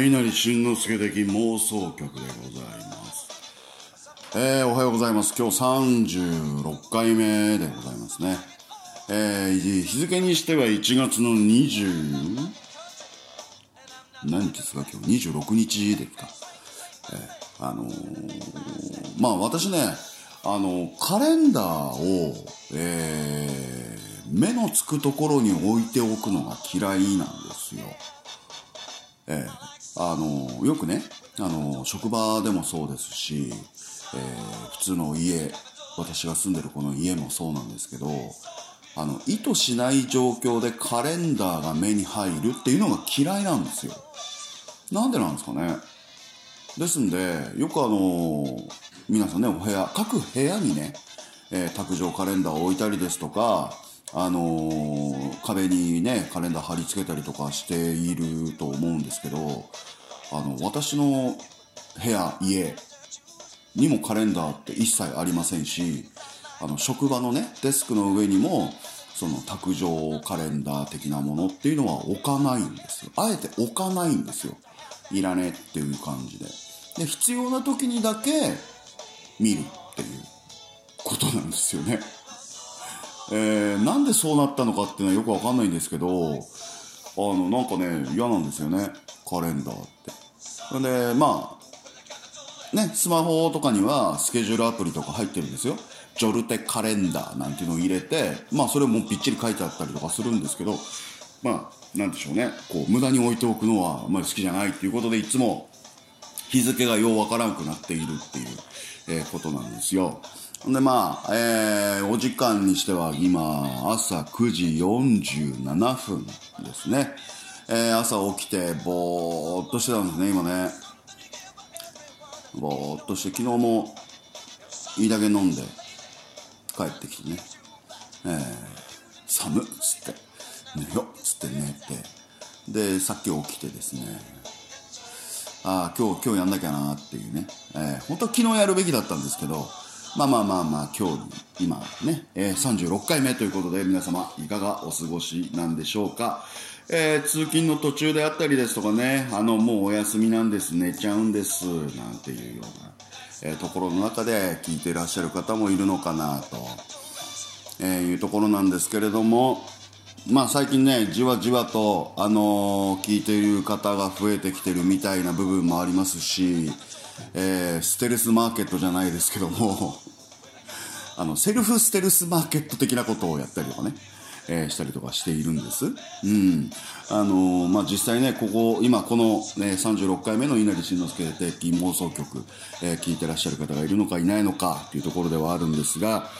えー、稲荷慎之介的妄想曲でございます。えー、おはようございます。今日36回目でございますね。えー、日付にしては1月の20、何日ですか？今日26日ですか？えー、あのー、まあ私ね、あの、カレンダーを、えー、目のつくところに置いておくのが嫌いなんですよ。えー、あの、よくね、あの、職場でもそうですし、えー、普通の家、私が住んでるこの家もそうなんですけど、あの、意図しない状況でカレンダーが目に入るっていうのが嫌いなんですよ。なんでなんですかね。ですんで、よくあの、皆さんね、お部屋、各部屋にね、えー、卓上カレンダーを置いたりですとか、あのー、壁にね、カレンダー貼り付けたりとかしていると思うんですけど、あの、私の部屋、家にもカレンダーって一切ありませんし、あの、職場のね、デスクの上にも、その卓上カレンダー的なものっていうのは置かないんですよ。あえて置かないんですよ。いらねえっていう感じで。で、必要な時にだけ見るっていうことなんですよね。えー、なんでそうなったのかっていうのはよくわかんないんですけど、あの、なんかね、嫌なんですよね。カレンダーって。で、まあ、ね、スマホとかにはスケジュールアプリとか入ってるんですよ。ジョルテカレンダーなんていうのを入れて、まあそれもぴっちり書いてあったりとかするんですけど、まあ、なんでしょうね。こう、無駄に置いておくのはあまり好きじゃないっていうことで、いつも日付がようわからんくなっているっていう、えー、ことなんですよ。で、まあ、えー、お時間にしては今、朝9時47分ですね。えー、朝起きて、ぼーっとしてたんですね、今ね。ぼーっとして、昨日も、いいだけ飲んで、帰ってきてね。えー、寒っつって、寝よっつって寝て、で、さっき起きてですね、ああ、今日、今日やんなきゃなっていうね。えー、本当は昨日やるべきだったんですけど、まあまあまあまあ、今日、今ね、えー、36回目ということで、皆様、いかがお過ごしなんでしょうか？えー、通勤の途中であったりですとかね、あの、もうお休みなんです、寝ちゃうんです、なんていうような、えー、ところの中で聞いていらっしゃる方もいるのかなと、えー、いうところなんですけれども、まあ最近ね、じわじわと、あの、聞いている方が増えてきてるみたいな部分もありますし、えー、ステルスマーケットじゃないですけども あの、セルフステルスマーケット的なことをやったりとかね、えー、したりとかしているんです。うん。あのー、まあ、実際ね、ここ、今この、ね、36回目の稲荷慎之介的妄想曲、えー、聞いてらっしゃる方がいるのかいないのかっていうところではあるんですが、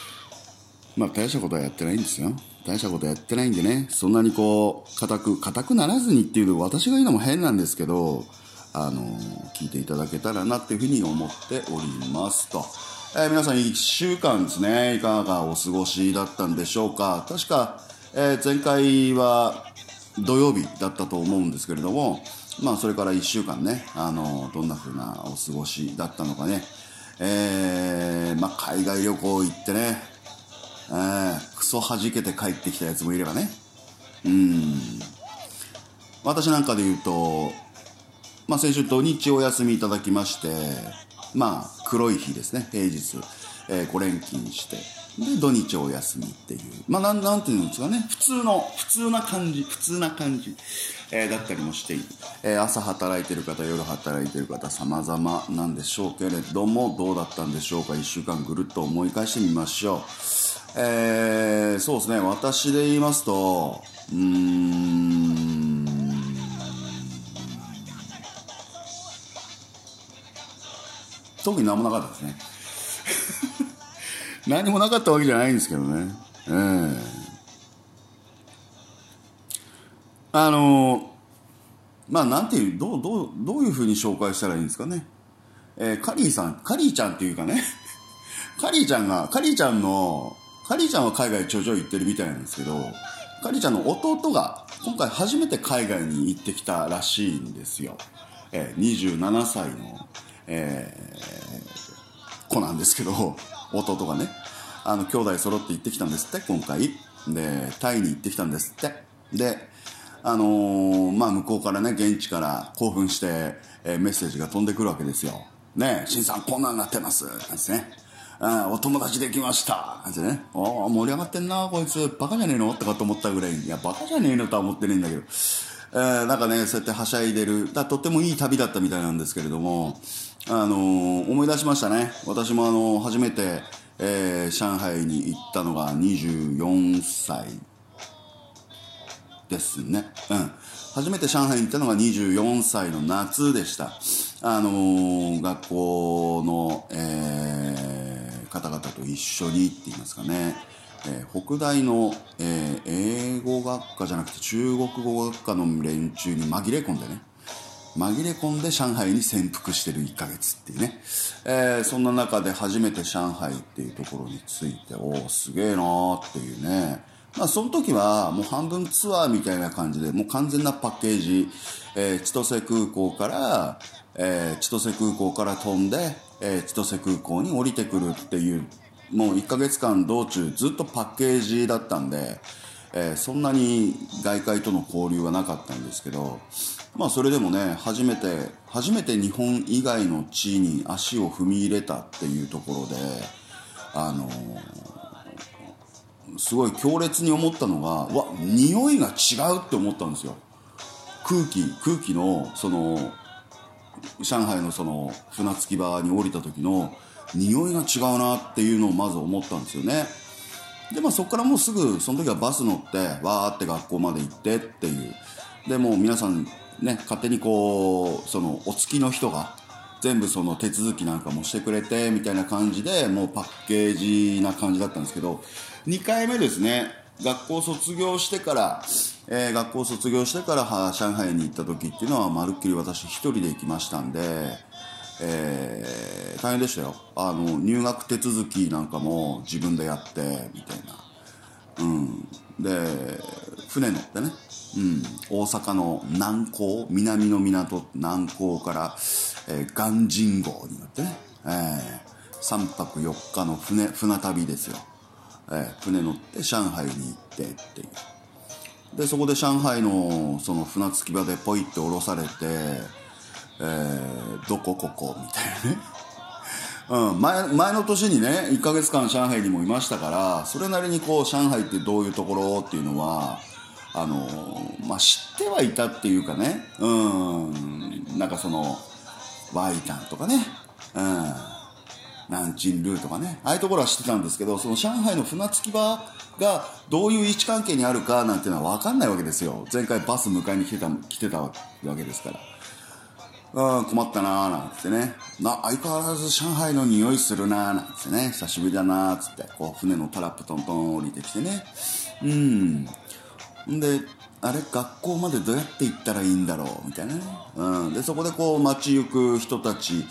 まあ、大したことはやってないんですよ。大したことやってないんでね、そんなにこう、固く、固くならずにっていうの私が言うのも変なんですけど、あの聞いていただけたらなっていうふうに思っておりますと。えー、皆さん1週間ですね、いかがお過ごしだったんでしょうか。確か、えー、前回は土曜日だったと思うんですけれども、まあそれから1週間ね、あのどんな風なお過ごしだったのかね。えー、まあ海外旅行行ってね、えー、クソ弾けて帰ってきたやつもいればね。うん。私なんかで言うと、まあ、先週土日お休みいただきまして、まあ、黒い日ですね、平日、えー、5連勤して、で、土日お休みっていう、まあ、なん、なんていうんですかね、普通の、普通な感じ、普通な感じ、えー、だったりもしている。えー、朝働いてる方、夜働いてる方、様々なんでしょうけれども、どうだったんでしょうか、1週間ぐるっと思い返してみましょう。えー、そうですね、私で言いますと、うーん、特に何もなかったですね。何もなかったわけじゃないんですけどね。ええ。ー、あのまあなんていうどうどうどういうふうに紹介したらいいんですかね。えー、カリーさんカリーちゃんっていうかね。カリーちゃんがカリーちゃんのカリーちゃんは海外ちょちょ行ってるみたいなんですけどカリーちゃんの弟が今回初めて海外に行ってきたらしいんですよ、えー、27歳の。えー、子なんですけど、弟がね、あの、兄弟揃って行ってきたんですって、今回。で、タイに行ってきたんですって。で、あのー、まあ、向こうからね、現地から興奮して、えー、メッセージが飛んでくるわけですよ。ねえ、新さんこんなんなってます。なんですね。お友達できました。なんてね。ああ、盛り上がってんな、こいつ。バカじゃねえの？とかと思ったぐらいに。いや、バカじゃねえの？とは思ってねえんだけど。えー、なんかね、そうやってはしゃいでる。だとってもいい旅だったみたいなんですけれども、あのー、思い出しましたね。私もあのー、初めて、えー、上海に行ったのが24歳ですね。うん。初めて上海に行ったのが24歳の夏でした。あのー、学校の、えー、方々と一緒にって言いますかね。えー、北大の、えー、英語学科じゃなくて中国語学科の連中に紛れ込んでね。紛れ込んで上海に潜伏してる1ヶ月っていうね。えー、そんな中で初めて上海っていうところについて、おお、すげえなーっていうね。まあ、その時はもう半分ツアーみたいな感じで、もう完全なパッケージ、えー、千歳空港から、えー、千歳空港から飛んで、え、千歳空港に降りてくるっていう、もう1ヶ月間道中ずっとパッケージだったんで、え、そんなに外界との交流はなかったんですけど、まあそれでもね、初めて、初めて日本以外の地に足を踏み入れたっていうところで、あのー、すごい強烈に思ったのが、わ、匂いが違うって思ったんですよ。空気、空気の、その、上海のその船着き場に降りた時の匂いが違うなっていうのをまず思ったんですよね。で、まあそこからもうすぐ、その時はバス乗って、わーって学校まで行ってっていう。で、もう皆さんね、勝手にこう、その、お付きの人が、全部その手続きなんかもしてくれて、みたいな感じで、もうパッケージな感じだったんですけど、2回目ですね、学校卒業してから、えー、学校卒業してから上海に行った時っていうのは、まるっきり私一人で行きましたんで、えー、大変でしたよ。あの、入学手続きなんかも自分でやって、みたいな。うん。で、船乗ってね、うん、大阪の南港、南の港、南港から、えー、鑑真号に乗ってね、えー、3泊4日の船、船旅ですよ。えー、船乗って上海に行ってっていう。で、そこで上海のその船着き場でポイって降ろされて、えー、どこここみたいなね。うん、前前の年にね1ヶ月間上海にもいましたからそれなりにこう上海ってどういうところっていうのはあのまあ、知ってはいたっていうかねうんなんかそのワイタンとかねうん南京ルーとかねああいうところは知ってたんですけどその上海の船着き場がどういう位置関係にあるかなんていうのは分かんないわけですよ前回バス迎えに来てた来てたわけですからあ困ったなーなんつってね。な、相変わらず上海の匂いするなーなんつってね。久しぶりだなーつって、こう船のタラップトントン降りてきてね。うん。で、あれ、学校までどうやって行ったらいいんだろう？みたいなね。うん。で、そこでこう街行く人たち、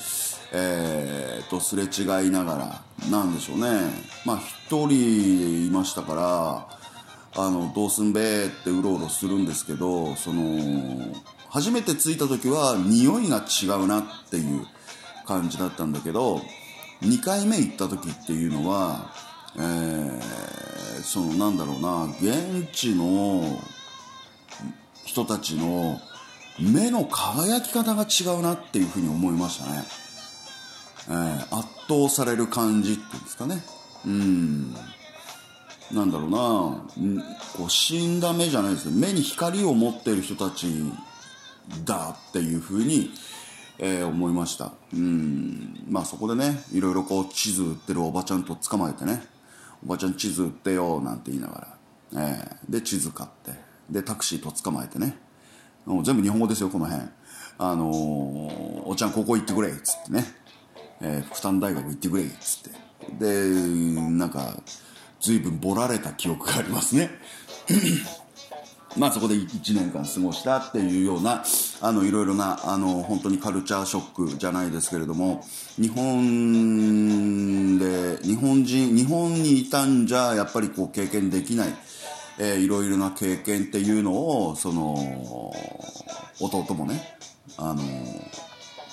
えー、とすれ違いながら、なんでしょうね。まあ一人いましたから、あの、どうすんべーってうろうろするんですけど、その、初めて着いた時は匂いが違うなっていう感じだったんだけど2回目行った時っていうのは、えー、そのなんだろうな現地の人たちの目の輝き方が違うなっていうふうに思いましたね、えー、圧倒される感じっていうんですかね。うん。なんだろうなこう死んだ目じゃないですけど目に光を持ってる人たちだっていうふうに、えー、思いました。うん。まあそこでねいろいろこう地図売ってるおばちゃんと捕まえてねおばちゃん地図売ってよなんて言いながら、えー、で地図買って。でタクシーと捕まえてね。もう全部日本語ですよこの辺。あのー、おちゃんここ行ってくれっつってね、えー、福丹大学行ってくれっつって。でなんか随分ぼられた記憶がありますね。まあそこで1年間過ごしたっていうような、あの、いろいろな、あの、本当にカルチャーショックじゃないですけれども、日本で、日本人、日本にいたんじゃ、やっぱりこう経験できない、えー、いろいろな経験っていうのを、その、弟もね、あの、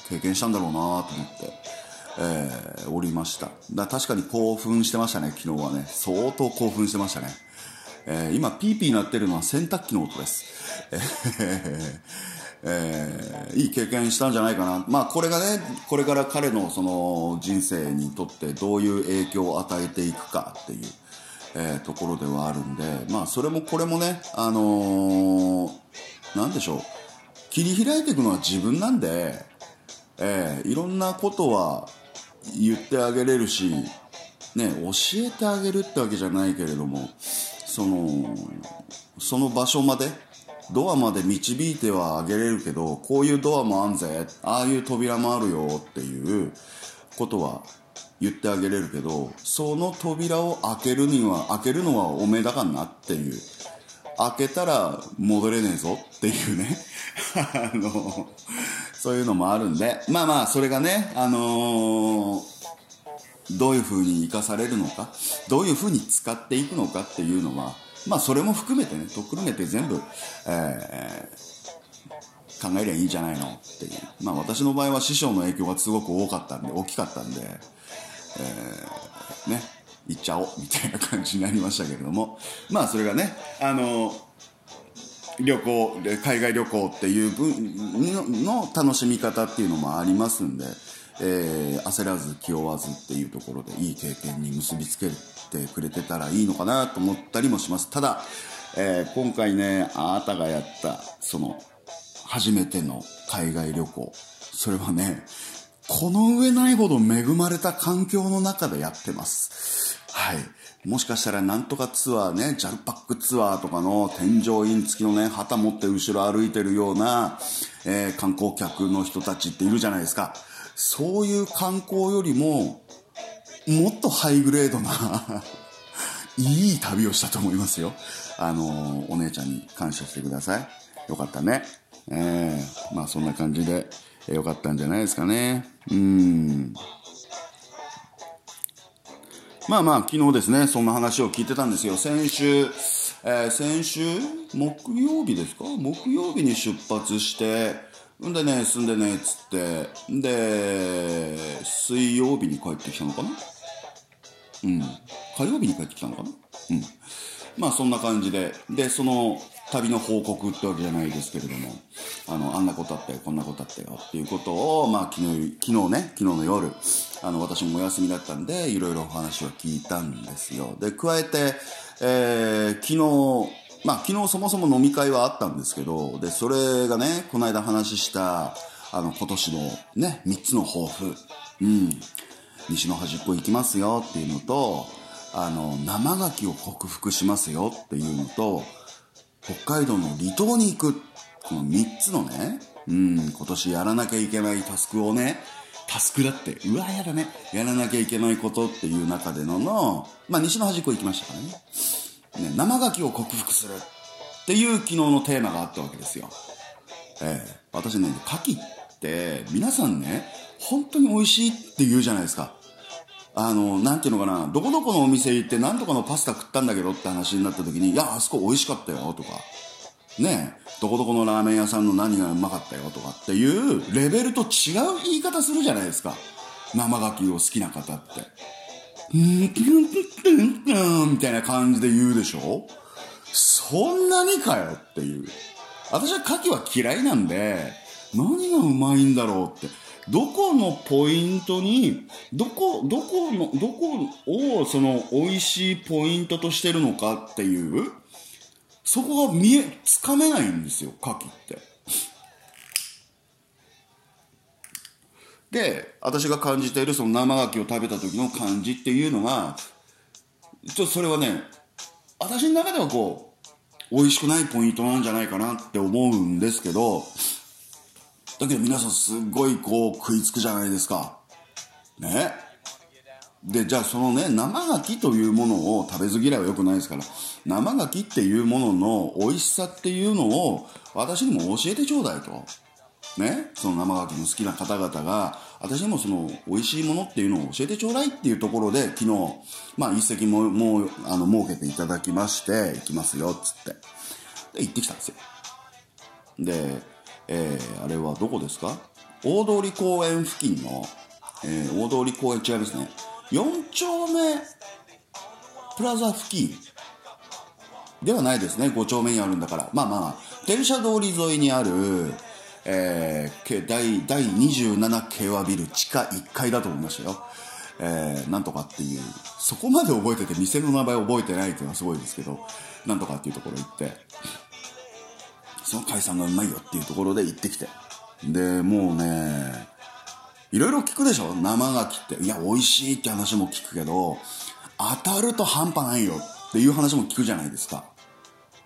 経験したんだろうなと思って、えー、おりました。だ確かに興奮してましたね、昨日はね。相当興奮してましたね。えー、今ピーピー鳴ってるのは洗濯機の音です。えー、いい経験したんじゃないかな。まあこれがね、これから彼のその人生にとってどういう影響を与えていくかっていう、えー、ところではあるんで、まあそれもこれもね、あの、なんでしょう。切り開いていくのは自分なんで、えー、いろんなことは言ってあげれるし、ね、教えてあげるってわけじゃないけれども、その、その場所まで、ドアまで導いてはあげれるけど、こういうドアもあんぜ、ああいう扉もあるよっていうことは言ってあげれるけど、その扉を開けるには、開けるのはおめえだかんなっていう。開けたら戻れねえぞっていうね。あの、そういうのもあるんで、まあまあ、それがね、あのーどういう風に生かされるのか、どういう風に使っていくのかっていうのは、まあそれも含めてね、とっくるめて全部、えー、考えりゃいいんじゃないのっていう。まあ私の場合は師匠の影響がすごく多かったんで、大きかったんで、えー、ね、行っちゃおうみたいな感じになりましたけれども、まあそれがね、あの、旅行、海外旅行っていう分の楽しみ方っていうのもありますんで、えー、焦らず気負わずっていうところでいい経験に結びつけてくれてたらいいのかなと思ったりもします。ただ、えー、今回ね、あなたがやった、その、初めての海外旅行。それはね、この上ないほど恵まれた環境の中でやってます。はい。もしかしたらなんとかツアーね、ジャルパックツアーとかの添乗員付きのね、旗持って後ろ歩いてるような、えー、観光客の人たちっているじゃないですか。そういう観光よりも、もっとハイグレードな いい旅をしたと思いますよ。あの、お姉ちゃんに感謝してください。よかったね。ええー、まあそんな感じで、え、よかったんじゃないですかね。うん。まあまあ、昨日ですね、そんな話を聞いてたんですよ。先週、えー、先週、木曜日ですか？木曜日に出発して、んでね、住んでね、っつって、んで、水曜日に帰ってきたのかな？うん。火曜日に帰ってきたのかな？うん。まあそんな感じで、で、その旅の報告ってわけじゃないですけれども、あの、あんなことあったよ、こんなことあったよっていうことを、まあ昨日、昨日ね、昨日の夜、あの、私もお休みだったんで、いろいろお話を聞いたんですよ。で、加えて、えー、昨日、まあ、昨日そもそも飲み会はあったんですけど、で、それがね、この間話した、あの、今年のね、3つの抱負。うん。西の端っこ行きますよっていうのと、あの、生牡蠣を克服しますよっていうのと、北海道の離島に行く。この3つのね、うん、今年やらなきゃいけないタスクをね、タスクだって、うわ、やだね。やらなきゃいけないことっていう中でのの、まあ、西の端っこ行きましたからね。ね、生牡蠣を克服するっていう昨日のテーマがあったわけですよ。ええ、私ね、牡蠣って皆さんね、本当に美味しいって言うじゃないですか。あの、なんていうのかな、どこどこのお店行って何とかのパスタ食ったんだけどって話になった時に、いや、あそこ美味しかったよとか、ねどこどこのラーメン屋さんの何がうまかったよとかっていうレベルと違う言い方するじゃないですか。生牡蠣を好きな方って。みたいな感じで言うでしょそんなにかよっていう。私は牡蠣は嫌いなんで、何がうまいんだろうって。どこのポイントに、どこ、どこの、どこをその美味しいポイントとしてるのかっていう、そこが見え、つかめないんですよ、牡蠣って。で、私が感じているその生牡蠣を食べた時の感じっていうのが、ちょっとそれはね、私の中ではこう、美味しくないポイントなんじゃないかなって思うんですけど、だけど皆さんすごいこう食いつくじゃないですか。ね。で、じゃあそのね、生牡蠣というものを食べず嫌いは良くないですから、生牡蠣っていうものの美味しさっていうのを私にも教えてちょうだいと。ね、その生牡蠣の好きな方々が、私にもその美味しいものっていうのを教えてちょうだいっていうところで、昨日、まあ一席も、もう、あの、設けていただきまして、行きますよ、つって。で、行ってきたんですよ。で、えー、あれはどこですか？大通公園付近の、えー、大通公園違いますね。4丁目プラザ付近ではないですね。5丁目にあるんだから。まあまあ、電車通り沿いにある、えー、第第27京和ビル地下1階だと思いましたよ。えー、なんとかっていう、そこまで覚えてて店の名前覚えてないっていうのはすごいですけど、なんとかっていうところ行って、その海産がうまいよっていうところで行ってきて。で、もうね、いろいろ聞くでしょ？生牡蠣って。いや、美味しいって話も聞くけど、当たると半端ないよっていう話も聞くじゃないですか。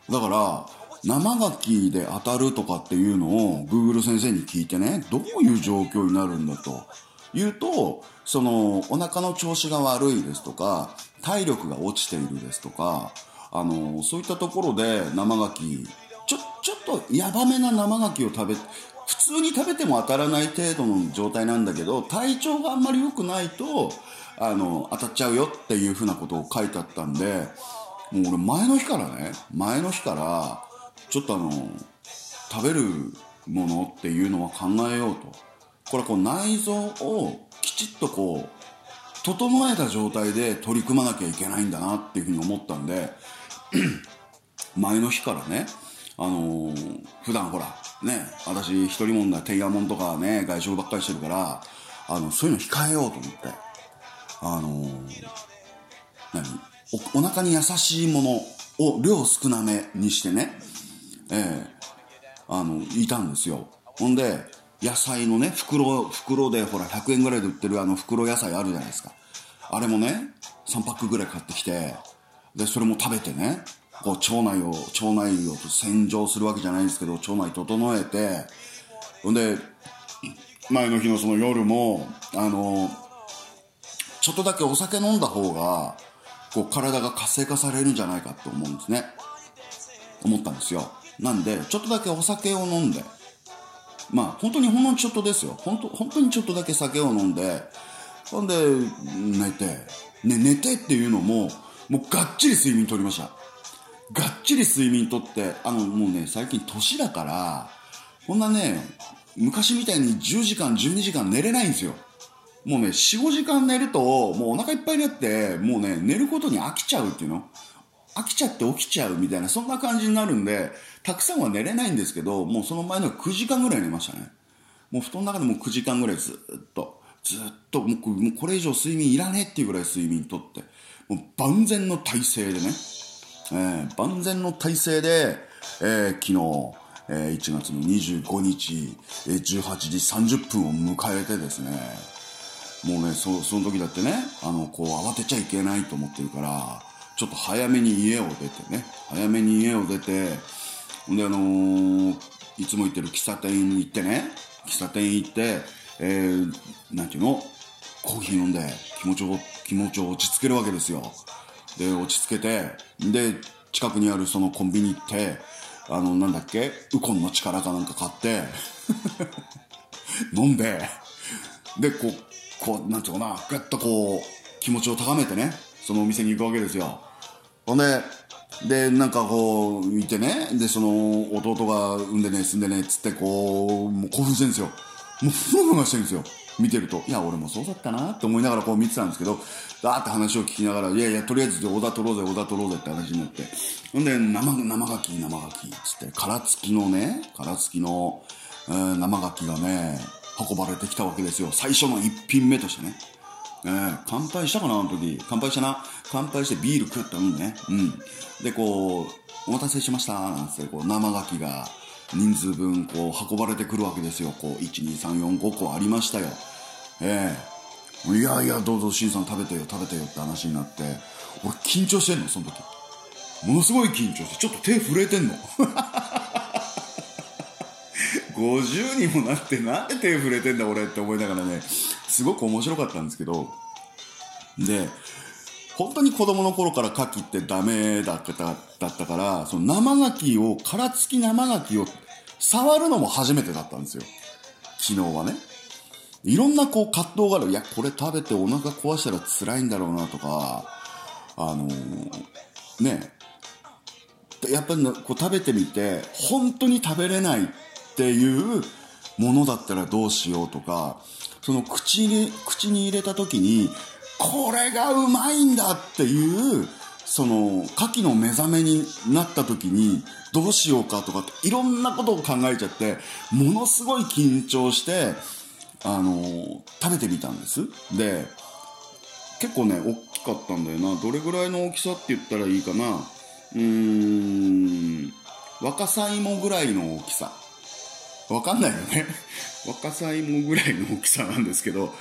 だから、生牡蠣で当たるとかっていうのを Google 先生に聞いてね、どういう状況になるんだと。言うと、その、お腹の調子が悪いですとか、体力が落ちているですとか、あの、そういったところで生牡蠣、ちょ、ちょっとヤバめな生牡蠣を食べ、普通に食べても当たらない程度の状態なんだけど、体調があんまり良くないと、あの、当たっちゃうよっていうふうなことを書いてあったんで、もう俺前の日からね、前の日から、ちょっとあの、食べるものっていうのは考えようと。これはこう内臓をきちっとこう整えた状態で取り組まなきゃいけないんだなっていうふうに思ったんで 前の日からねあのー、普段ほらね私一人もんだてんやもんとかね外食ばっかりしてるからあのそういうの控えようと思ってあのー、何？おお腹に優しいものを量少なめにしてねええー、あのいたんですよほんで野菜のね、袋、袋でほら100円ぐらいで売ってるあの袋野菜あるじゃないですか。あれもね、3パックぐらい買ってきて、で、それも食べてね、こう腸内を、腸内を洗浄するわけじゃないんですけど、腸内整えて、ほんで、前の日のその夜も、あの、ちょっとだけお酒飲んだ方が、こう体が活性化されるんじゃないかって思うんですね。思ったんですよ。なんで、ちょっとだけお酒を飲んで、まあ、本当にほんのちょっとですよ。本当、本当にちょっとだけ酒を飲んで、ほんで、寝て、ね、寝てっていうのも、もうがっちり睡眠とりました。がっちり睡眠とって、あの、もうね、最近年だから、こんなね、昔みたいに10時間、12時間寝れないんですよ。もうね、4、5時間寝ると、もうお腹いっぱいになって、もうね、寝ることに飽きちゃうっていうの飽きちゃって起きちゃうみたいな、そんな感じになるんで、たくさんは寝れないんですけど、もうその前の9時間ぐらい寝ましたね。もう布団の中でも9時間ぐらいずっと、ずっと、もうこれ以上睡眠いらねえっていうぐらい睡眠とって、もう万全の体制でね、えー、万全の体制で、えー、昨日、えー、1月の25日、えー、18時30分を迎えてですね、もうね、そその時だってね、あの、こう慌てちゃいけないと思ってるから、ちょっと早めに家を出てね、早めに家を出て、ほんで、あのー、いつも行ってる喫茶店に行ってね、喫茶店行って、えー、なんていうの？コーヒー飲んで気持ちを、気持ちを落ち着けるわけですよ。で、落ち着けて、で、近くにあるそのコンビニ行って、あの、なんだっけ？ウコンの力かなんか買って 飲んで、で、こう、こう、なんていうかな、ぐっとこう、気持ちを高めてね、そのお店に行くわけですよ。ほんで、で、なんかこう、いてね、で、その、弟が産んでね、住んでね、つってこう、もう興奮してるんですよ。もう、ふわふわしてるんですよ。見てると。いや、俺もそうだったなって思いながらこう見てたんですけど、だーって話を聞きながら、いやいや、とりあえず小田取ろうぜ、小田取ろうぜって話になって。ほんで、生、生牡蠣、生牡蠣、つって、殻付きのね、殻付きの、えー、生牡蠣がね、運ばれてきたわけですよ。最初の一品目としてね。えー、乾杯したかなあの時。乾杯したな。乾杯してビール食ったのね。うん。で、こう、お待たせしました、なんつって、こう、生牡蠣が人数分、こう、運ばれてくるわけですよ。こう、1、2、3、4、5個ありましたよ。ええー、いやいや、どうぞ、しんさん食べてよ、食べてよって話になって、俺緊張してんの、その時。ものすごい緊張して、ちょっと手震えてんの。50にもなってなんで手震えてんだ俺って思いながらね、すごく面白かったんですけど、で、本当に子供の頃から牡蠣ってダメだっただったから、その生牡蠣を、殻付き生牡蠣を触るのも初めてだったんですよ。昨日はね。いろんなこう葛藤がある。いや、これ食べてお腹壊したら辛いんだろうなとか、あのー、ね、やっぱりこう食べてみて、本当に食べれないっていうものだったらどうしようとか、その口に、口に入れた時に、これがうまいんだっていう、その牡蠣の目覚めになった時にどうしようかとかいろんなことを考えちゃってものすごい緊張してあの食べてみたんです。で結構ね大きかったんだよな。どれぐらいの大きさって言ったらいいかな。うーん若さ芋ぐらいの大きさ。わかんないよね若さ芋ぐらいの大きさなんですけど、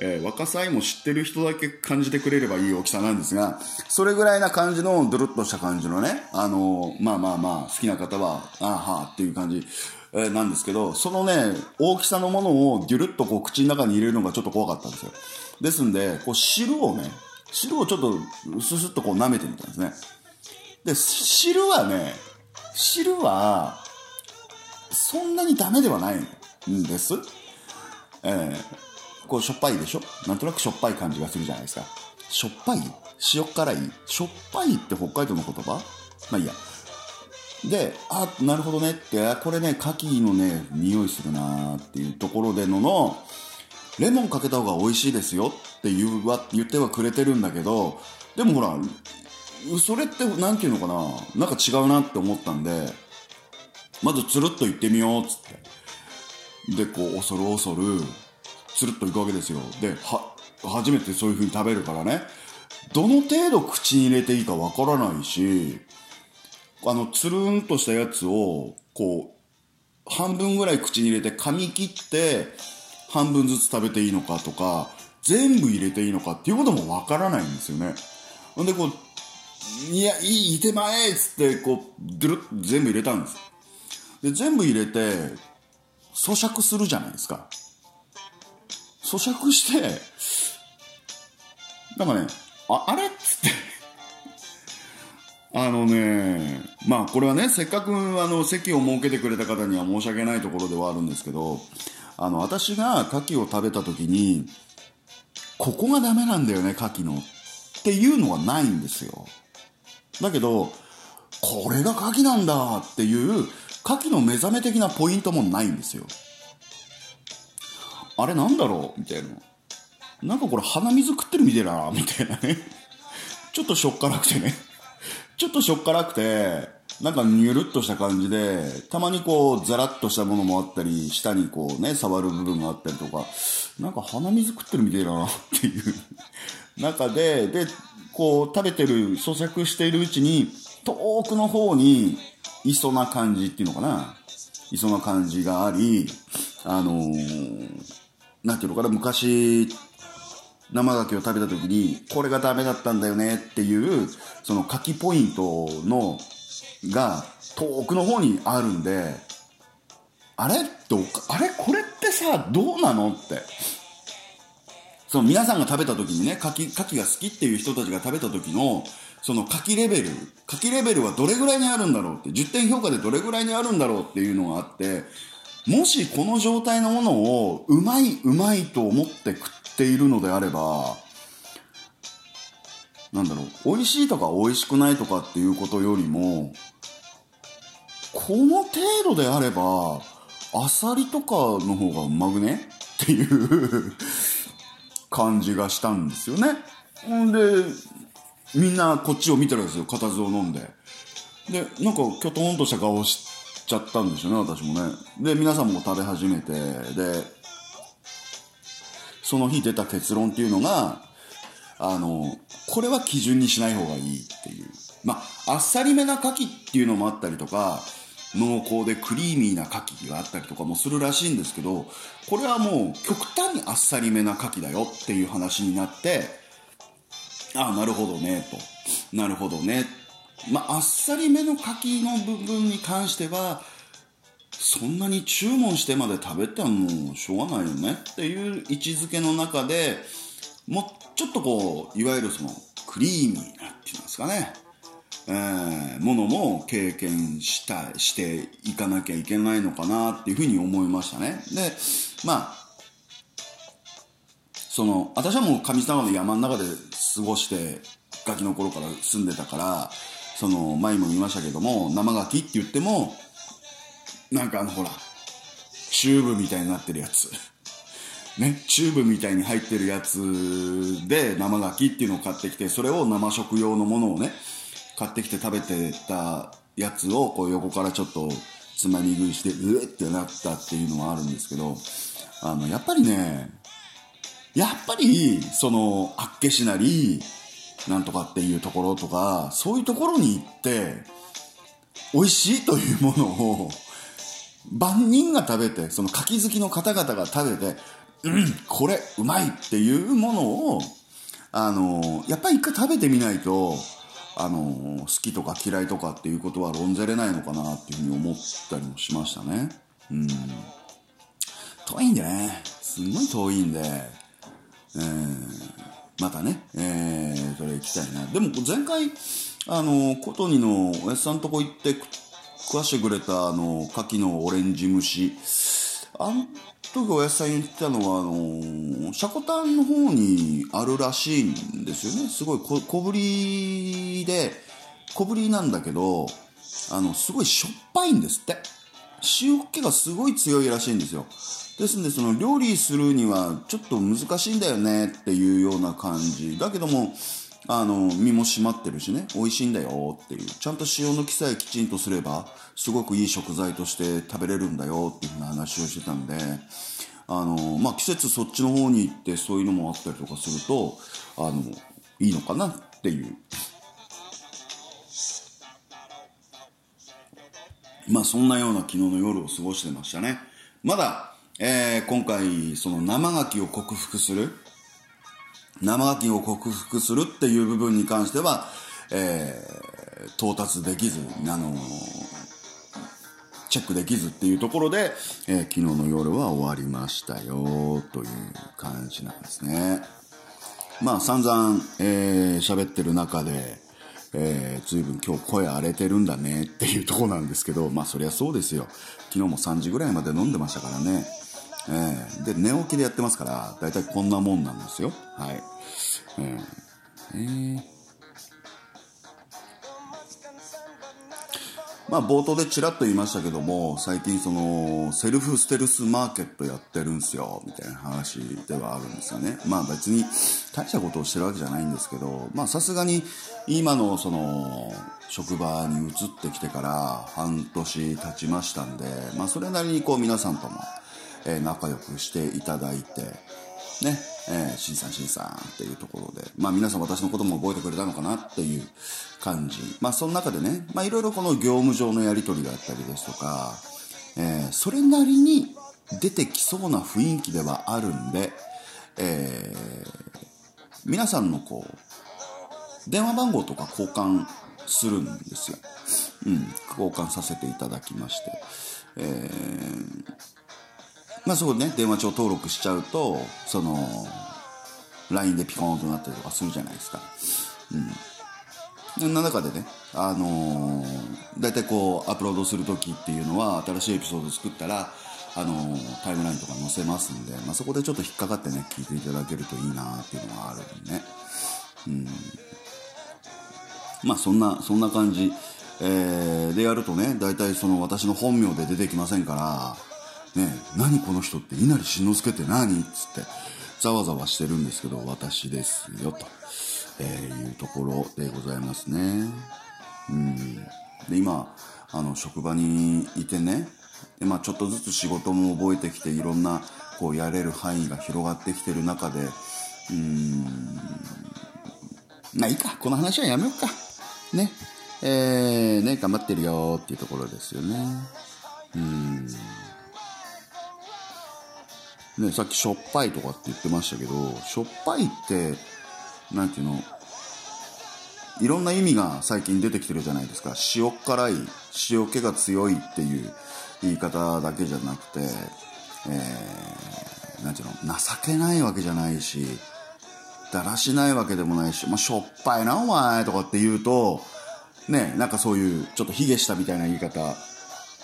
えー、若さ芋知ってる人だけ感じてくれればいい大きさなんですが、それぐらいな感じの、ドゥルッとした感じのね、あのー、まあまあまあ、好きな方は、あーはーっていう感じ、え、なんですけど、そのね、大きさのものをギュルッとこう口の中に入れるのがちょっと怖かったんですよ。ですんで、こう汁をね、汁をちょっとススッとこう舐めてみたんですね。で、汁はね、汁は、そんなにダメではないんです。えー、こうしょっぱいでしょ？なんとなくしょっぱい感じがするじゃないですか。しょっぱい？塩辛い？しょっぱいって北海道の言葉？まあいいや。で、あ、なるほどね。って、これね、牡蠣のね、匂いするなーっていうところでのの、レモンかけた方が美味しいですよ。って言うわ言ってはくれてるんだけど、でもほら、それって何て言うのかな？なんか違うなって思ったんで、まずつるっと言ってみようっつって。で、こう、恐る恐る、つるっといくわけですよ。で、は、初めてそういう風に食べるからね。どの程度口に入れていいかわからないし、あの、つるんとしたやつを、こう、半分ぐらい口に入れて噛み切って、半分ずつ食べていいのかとか、全部入れていいのかっていうこともわからないんですよね。ほんで、こう、いや、いい、いてまえっつって、こう、ドゥルッ全部入れたんです。で、全部入れて、咀嚼するじゃないですか。咀嚼して、なんかね、あ、あれ？っつって あのね、まあこれはね、せっかくあの席を設けてくれた方には申し訳ないところではあるんですけど、あの、私が牡蠣を食べた時に、ここがダメなんだよね、牡蠣の。っていうのはないんですよ。だけど、これが牡蠣なんだっていう牡蠣の目覚め的なポイントもないんですよ。あれなんだろう？みたいな。なんかこれ鼻水食ってるみたいだな、みたいなね。ちょっとしょっからくてね。ちょっとしょっからくて、なんかニュルっとした感じで、たまにこう、ザラッとしたものもあったり、下にこうね、触る部分があったりとか、なんか鼻水食ってるみたいだな、っていう 中で、で、こう、食べてる、咀嚼しているうちに、遠くの方に、いそな感じっていうのかな？いそな感じがあり、あのー、なんていうのかな、昔、生牡蠣を食べた時に、これがダメだったんだよねっていう、その牡蠣ポイントの、が遠くの方にあるんで、あれ？どあれ？これってさ、どうなのって。その皆さんが食べた時にね、牡蠣、牡蠣が好きっていう人たちが食べた時の、その牡蠣レベル、牡蠣レベルはどれぐらいにあるんだろうって、10点評価でどれぐらいにあるんだろうっていうのがあって、もしこの状態のものをうまいうまいと思って食っているのであれば、なんだろう、美味しいとか美味しくないとかっていうことよりも、この程度であれば、アサリとかの方がうまくね？っていう感じがしたんですよね。んで、みんなこっちを見てるんですよ、固唾を飲んで。で、なんか、きょとんとした顔しちゃったんですよね、私もね。で、皆さんも食べ始めて、で、その日出た結論っていうのが、あの、これは基準にしない方がいいっていう。まあ、あっさりめな牡蠣っていうのもあったりとか、濃厚でクリーミーな牡蠣があったりとかもするらしいんですけど、これはもう極端にあっさりめな牡蠣だよっていう話になって、ああ、なるほどね、と。なるほどね。まあ、あっさりめの牡蠣の部分に関しては、そんなに注文してまで食べてもしょうがないよねっていう位置づけの中で、もうちょっとこう、いわゆるその、クリーミーなっていうんですかね。えー、ものも経験した、していかなきゃいけないのかなっていうふうに思いましたね。で、まあ、その、私はもう上沢の山の中で過ごして、ガキの頃から住んでたから、その、前も言いましたけども、生ガキって言っても、なんかあの、ほら、チューブみたいになってるやつ。ね、チューブみたいに入ってるやつで生牡蠣っていうのを買ってきて、それを生食用のものをね、買ってきて食べてたやつをこう横からちょっとつまみ食いして、うえってなったっていうのはあるんですけど、あの、やっぱりね、やっぱり、その、あっけしなり、なんとかっていうところとか、そういうところに行って、美味しいというものを、万人が食べて、その牡蠣好きの方々が食べて、うん、これ、うまいっていうものを、あの、やっぱり一回食べてみないと、あの、好きとか嫌いとかっていうことは論ぜれないのかなっていうふうに思ったりもしましたね。うん。遠いんでね、すんごい遠いんで、えー、またね、えー、それ行きたいな。でも前回、あの、コトニのおやつさんとこ行って食わしてくれたあの、牡蠣のオレンジ蒸し。あの時おやつさん言ってたのは、あの、シャコタンの方にあるらしいんですよね。すごい小小ぶりで、小ぶりなんだけど、あの、すごいしょっぱいんですって。塩気がすごい強いらしいんですよ。ですんで、その料理するにはちょっと難しいんだよねっていうような感じ。だけども、あの、身も締まってるしね、美味しいんだよっていう。ちゃんと塩抜きさえきちんとすれば、すごくいい食材として食べれるんだよっていうふうな話をしてたんで、あの、まあ、季節そっちの方に行ってそういうのもあったりとかすると、あの、いいのかなっていう。まあ、そんなような昨日の夜を過ごしてましたね。まだ、えー、今回、その生牡蠣を克服する、生牡蠣を克服するっていう部分に関しては、えー、到達できず、あのー、チェックできずっていうところで、えー、昨日の夜は終わりましたよ、という感じなんですね。まあ散々、えー、喋ってる中で、えー、随分今日声荒れてるんだねっていうとこなんですけど、まあそりゃそうですよ。昨日も3時ぐらいまで飲んでましたからね。えー、で、寝起きでやってますから、だいたいこんなもんなんですよ。はい。えー、えー、まあ冒頭でちらっと言いましたけども、最近その、セルフステルスマーケットやってるんすよ、みたいな話ではあるんですよね。まあ別に大したことをしてるわけじゃないんですけど、まあさすがに今のその、職場に移ってきてから半年経ちましたんで、まあそれなりにこう皆さんとも、え仲良くしていただいて、ね、えー、しんさんしんさんっていうところで、まあ皆さん私のことも覚えてくれたのかなっていう感じ。まあその中でね、まあいろいろこの業務上のやり取りがあったりですとか、えー、それなりに出てきそうな雰囲気ではあるんで、えー、皆さんのこう、電話番号とか交換するんですよ。うん、交換させていただきまして。えー、まあそこでね、電話帳登録しちゃうと、その、LINE でピコーンとなったりとかするじゃないですか。うんそん。な中でね、あのー、だいたいこう、アップロードするときっていうのは、新しいエピソード作ったら、あのー、タイムラインとか載せますんで、まあ、そこでちょっと引っかかってね、聞いていただけるといいなっていうのがあるんでね。うん。まあ、そんな、そんな感じ。えー、でやるとね、大体その私の本名で出てきませんから、ね何この人って稲荷慎之介って何っつってざわざわしてるんですけど私ですよと、えー、いうところでございますね。うん。で今あの職場にいてねで、まあ、ちょっとずつ仕事も覚えてきていろんなこうやれる範囲が広がってきてる中でうん。まあいいかこの話はやめようか。ね。えー、ね頑張ってるよっていうところですよね。うん。ね、さっきしょっぱいとかって言ってましたけど、しょっぱいって、なんていうの、いろんな意味が最近出てきてるじゃないですか。塩辛い、塩気が強いっていう言い方だけじゃなくて、えー、なんていうの、情けないわけじゃないし、だらしないわけでもないし、まあ、しょっぱいなお前とかって言うと、ね、なんかそういうちょっと卑下したみたいな言い方、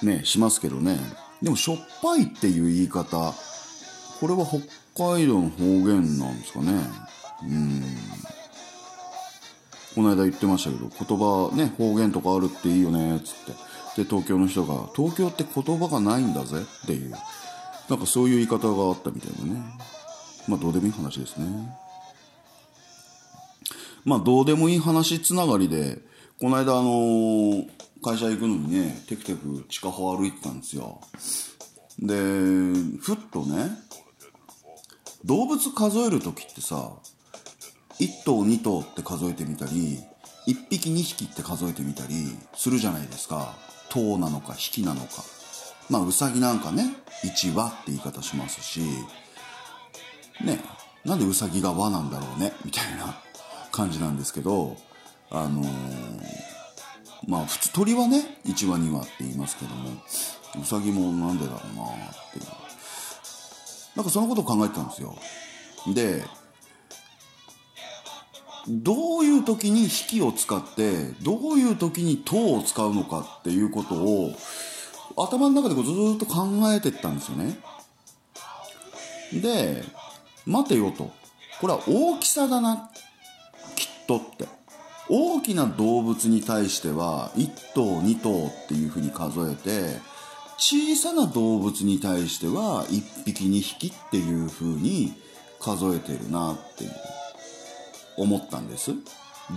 ね、しますけどね。でもしょっぱいっていう言い方、これは北海道の方言なんですかね。うん。この間言ってましたけど、言葉ね、方言とかあるっていいよね、つって。で、東京の人が、東京って言葉がないんだぜっていう。なんかそういう言い方があったみたいでね。まあどうでもいい話ですね。まあどうでもいい話つながりで、この間あのー会社行くのにね、テクテク地下歩歩いてたんですよ。で、ふっとね、動物数える時ってさ、1頭2頭って数えてみたり、1匹2匹って数えてみたりするじゃないですか。頭なのか匹なのか。まあ、うさぎなんかね、1羽って言い方しますし、ね、なんでうさぎが輪なんだろうね、みたいな感じなんですけど、あのーまあ普通鳥はね1羽2羽って言いますけどもウサギもなんでだろうなっていうなんかそのことを考えてたんですよ。でどういう時に引きを使ってどういう時に塔を使うのかっていうことを頭の中でずっと考えてったんですよね。で待てよと。これは大きさだなきっとって。大きな動物に対しては1頭2頭っていうふうに数えて小さな動物に対しては1匹2匹っていうふうに数えてるなっていう思ったんです。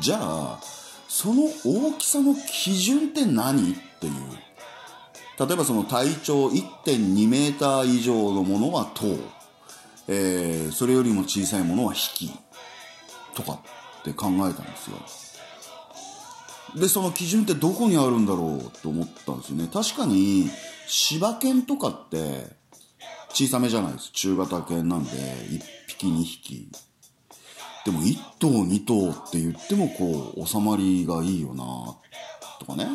じゃあその大きさの基準って何っていう。例えばその体長1.2メーター以上のものは頭、えー、それよりも小さいものは引きとかって考えたんですよ。で、その基準ってどこにあるんだろうと思ったんですよね。確かに、柴犬とかって小さめじゃないです。中型犬なんで、1匹2匹。でも1頭2頭って言ってもこう、収まりがいいよなとかね。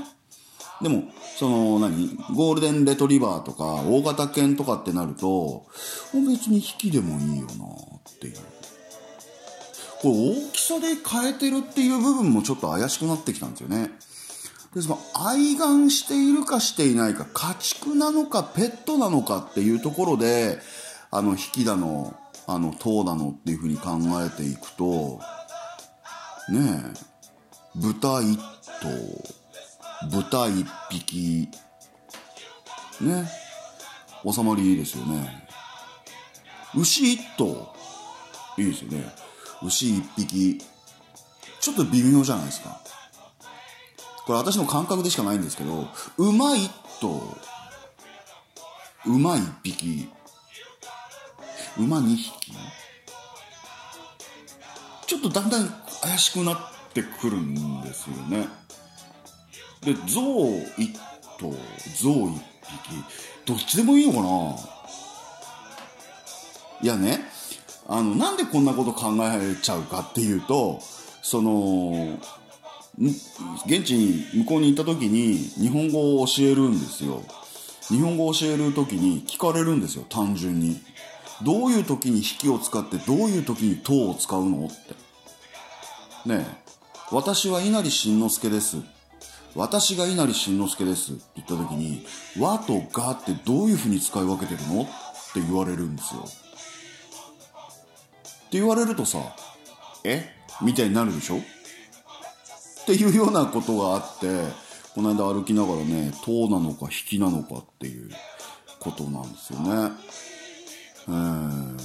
でも、その何、ゴールデンレトリバーとか、大型犬とかってなると、別に引きでもいいよなっていう。これ大きさで変えてるっていう部分もちょっと怪しくなってきたんですよね。で、その愛玩しているかしていないか、家畜なのかペットなのかっていうところで、あの、引きだの、あの、塔だのっていうふうに考えていくと、ねえ、豚一頭、豚一匹、ね、収まりいいですよね。牛一頭、いいですよね。牛1匹。ちょっと微妙じゃないですか。これ私の感覚でしかないんですけど馬1頭馬1匹。馬2匹。ちょっとだんだん怪しくなってくるんですよね。で象1頭象1匹。どっちでもいいのかな。いやねあの、なんでこんなこと考えちゃうかっていうと、その、現地に向こうに行った時に日本語を教えるんですよ。日本語を教える時に聞かれるんですよ、単純に。どういう時に引きを使ってどういう時に塔を使うのって。ねえ、私は稲荷慎之介です。私が稲荷慎之介ですって言った時に、和とがってどういう風に使い分けてるのって言われるんですよ。って言われるとさ、え？みたいになるでしょ？っていうようなことがあって、この間歩きながらね、塔なのか引きなのかっていうことなんですよね。えー、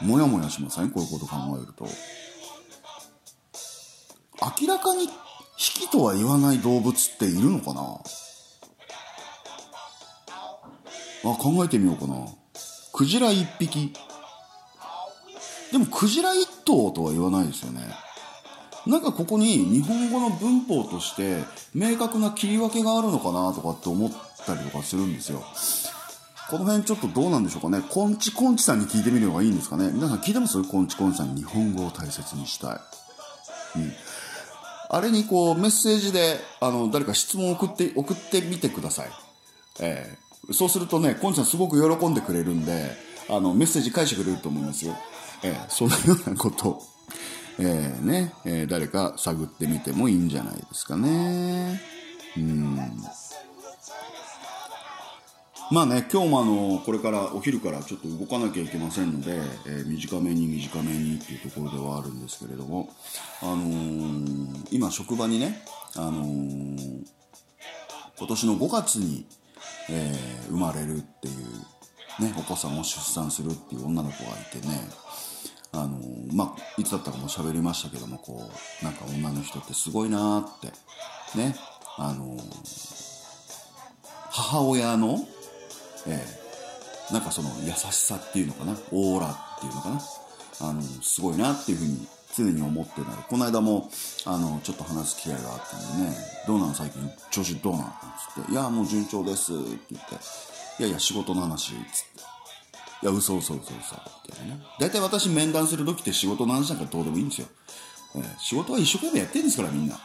もやもやしません？こういうこと考えると。明らかに引きとは言わない動物っているのかな？あ、考えてみようかな。クジラ一匹。でもクジラ一頭とは言わないですよねなんかここに日本語の文法として明確な切り分けがあるのかなとかって思ったりとかするんですよこの辺ちょっとどうなんでしょうかねコンチコンチさんに聞いてみるのがいいんですかね皆さん聞いてます？コンチコンチさんに日本語を大切にしたい。うん。あれにこうメッセージであの誰か質問を送って送ってみてください。えー、そうするとね、コンチさんすごく喜んでくれるんで、あのメッセージ返してくれると思いますよ。えー、そのようなことを、えー、ね、えー、誰か探ってみてもいいんじゃないですかね。うん。まあね、今日もあの、これからお昼からちょっと動かなきゃいけませんので、え、短めに短めにっていうところではあるんですけれども、あの、今職場にね、あの、今年の5月に、え、生まれるっていうね、お子さんを出産するっていう女の子がいてね、あの、まあ、いつだったかも喋りましたけども、こう、なんか女の人ってすごいなって、ね、あの、母親の、えー、なんかその優しさっていうのかな、オーラっていうのかな、あの、すごいなっていうふうに常に思ってない。この間も、あの、ちょっと話す機会があったんでね、どうなの最近、調子どうなのつって、いや、もう順調ですって言って、いやいや、仕事の話、つって。いや、嘘嘘嘘嘘、ってね。大体私面談する時って仕事の話なんかどうでもいいんですよ。えー、仕事は一生懸命やってるんですから、みんな。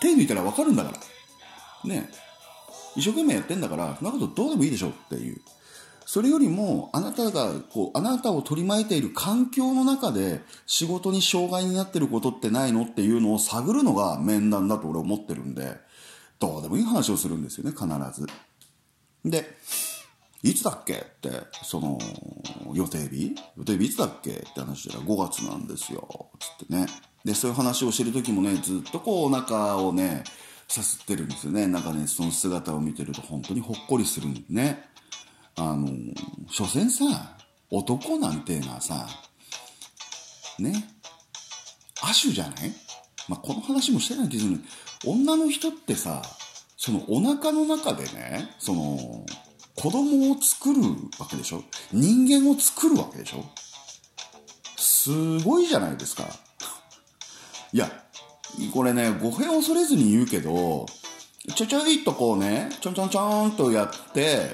手抜いたらわかるんだから。ね一生懸命やってんだから、そんなことどうでもいいでしょっていう。それよりも、あなたが、こう、あなたを取り巻いている環境の中で仕事に障害になってることってないのっていうのを探るのが面談だと俺思ってるんで、どうでもいい話をするんですよね、必ず。で、いつだっけって、その、予定日？予定日いつだっけって話したら5月なんですよ、つってね。で、そういう話をしてる時もね、ずっとこうお腹をね、さすってるんですよね。なんかね、その姿を見てると本当にほっこりするんでね。あの、所詮さ、男なんていうのはさ、ね、亜種じゃない？まあ、この話もしてないけど、女の人ってさ、そのお腹の中でね、その、子供を作るわけでしょ？人間を作るわけでしょ？すごいじゃないですか。いや、これね、語弊を恐れずに言うけど、ちょちょいとこうね、ちょんちょんちょんとやって、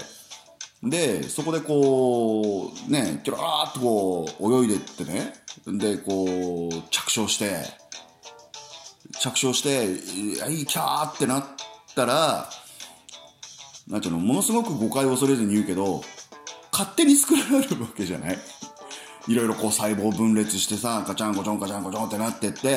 で、そこでこう、ね、ちょろーっとこう、泳いでってね、で、こう、着床して、着床して、いやいい、キャーってなったら、なんていうの、ものすごく誤解を恐れずに言うけど、勝手に作られるわけじゃない？いろいろこう細胞分裂してさ、ガチャンコチョンガチャンコチョンってなってって、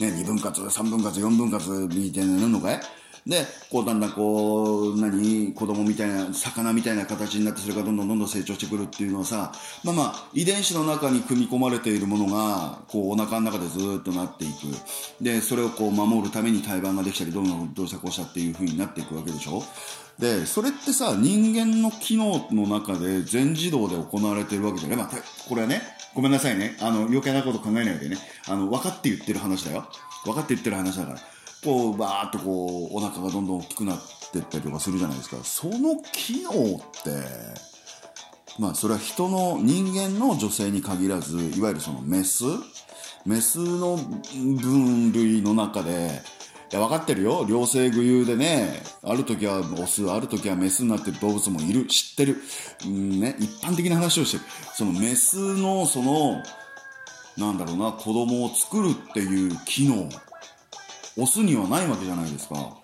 ね、2分割、3分割、4分割みたいなんのかい？で、こうだんだんこう、何、子供みたいな、魚みたいな形になって、それがどんどんどんどん成長してくるっていうのはさ、まあまあ、遺伝子の中に組み込まれているものが、こう、お腹の中でずっとなっていく。で、それをこう、守るために胎盤ができたり、どんどんどうしたこうしたっていう風になっていくわけでしょで、それってさ、人間の機能の中で全自動で行われてるわけじゃない。まあ、これはね、ごめんなさいね。あの、余計なこと考えないでね。あの、分かって言ってる話だよ。分かって言ってる話だから。こう、バーっとこう、お腹がどんどん大きくなってったりとかするじゃないですか。その機能って、まあ、それは人の、人間の女性に限らず、いわゆるそのメス？メスの分類の中で、いや、分かってるよ。両性具有でね、ある時はオス、ある時はメスになってる動物もいる。知ってる。うんね、一般的な話をしてる。そのメスの、その、なんだろうな、子供を作るっていう機能。オスにはないわけじゃないですか。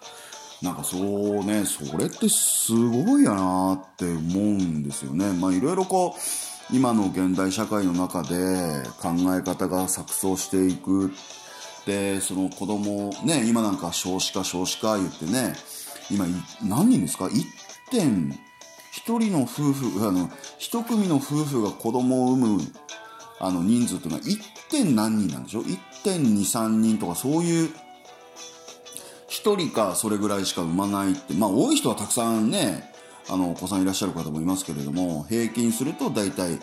なんかそうね、それってすごいやなって思うんですよね。まあいろいろこう、今の現代社会の中で考え方が錯綜していく。で、その子供、ね、今なんか少子化少子化言ってね、今何人ですか ?1 点、1人の夫婦、あの、1組の夫婦が子供を産むあの人数っていうのは 1. 点何人なんでしょ ?1.23 人とかそういう1人かそれぐらいしか産まないって、まあ多い人はたくさんね、あの、お子さんいらっしゃる方もいますけれども、平均すると大体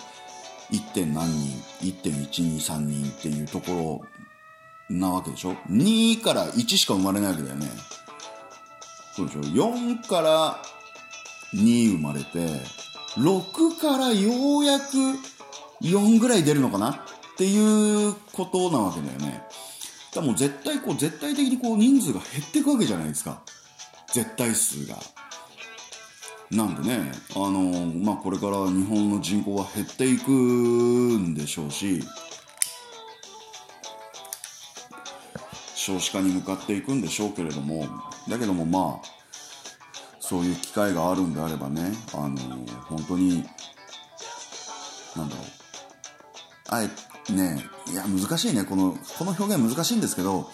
1. 点何人、1.123人っていうところなわけでしょ ?2 から1しか生まれないわけだよね。そうでしょ ?4 から2生まれて、6からようやく4ぐらい出るのかな？っていうことなわけだよね。だもう絶対こう、絶対的にこう人数が減っていくわけじゃないですか。絶対数が。なんでね、あのまあ、これから日本の人口は減っていくんでしょうし、少子化に向かっていくんでしょうけれども、だけどもまあ、そういう機会があるんであればね、あの本当に、なんだろう、あえねいや難しいねこのこの表現難しいんですけど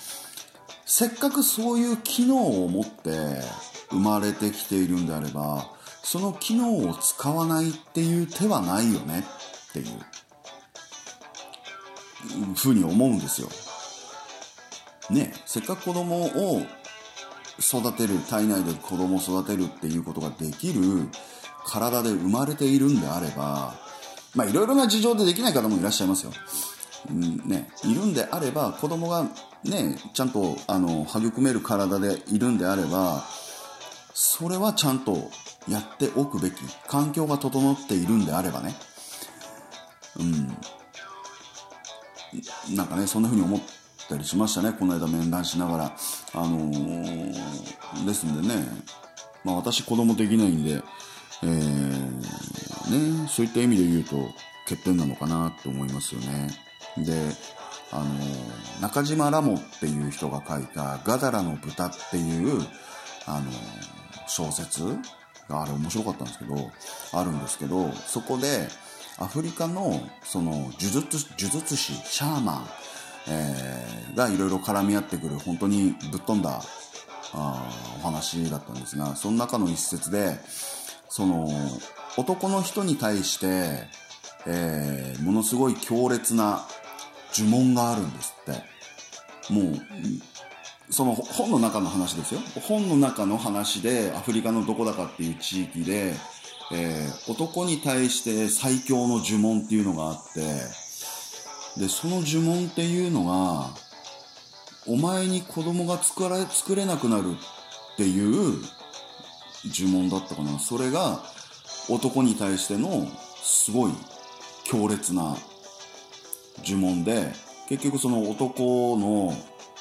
せっかくそういう機能を持って生まれてきているんであればその機能を使わないっていう手はないよねっていうふうに思うんですよ。ねせっかく子供を育てる体内で子供を育てるっていうことができる体で生まれているんであればまあいろいろな事情でできない方もいらっしゃいますよ、うんね、いるんであれば子供がねちゃんとあの育める体でいるんであればそれはちゃんとやっておくべき環境が整っているんであればね。うん。なんかねそんな風に思ったりしましたね。この間面談しながら。あのー、ですんでね。まあ私子供できないんでえー、ねそういった意味で言うと欠点なのかなって思いますよね。であの、中島ラモっていう人が書いた「ガダラの豚」っていうあの、小説があれ面白かったんですけどあるんですけどそこでアフリカのその呪術呪術師シャーマン、えー、がいろいろ絡み合ってくる本当にぶっ飛んだあお話だったんですがその中の一節でその男の人に対して、えー、ものすごい強烈な呪文があるんですって。もうその本の中の話ですよ。本の中の話でアフリカのどこだかっていう地域でえー、男に対して最強の呪文っていうのがあってでその呪文っていうのがお前に子供が作られ作れなくなるっていう呪文だったかな。それが男に対してのすごい強烈な呪文で結局その男の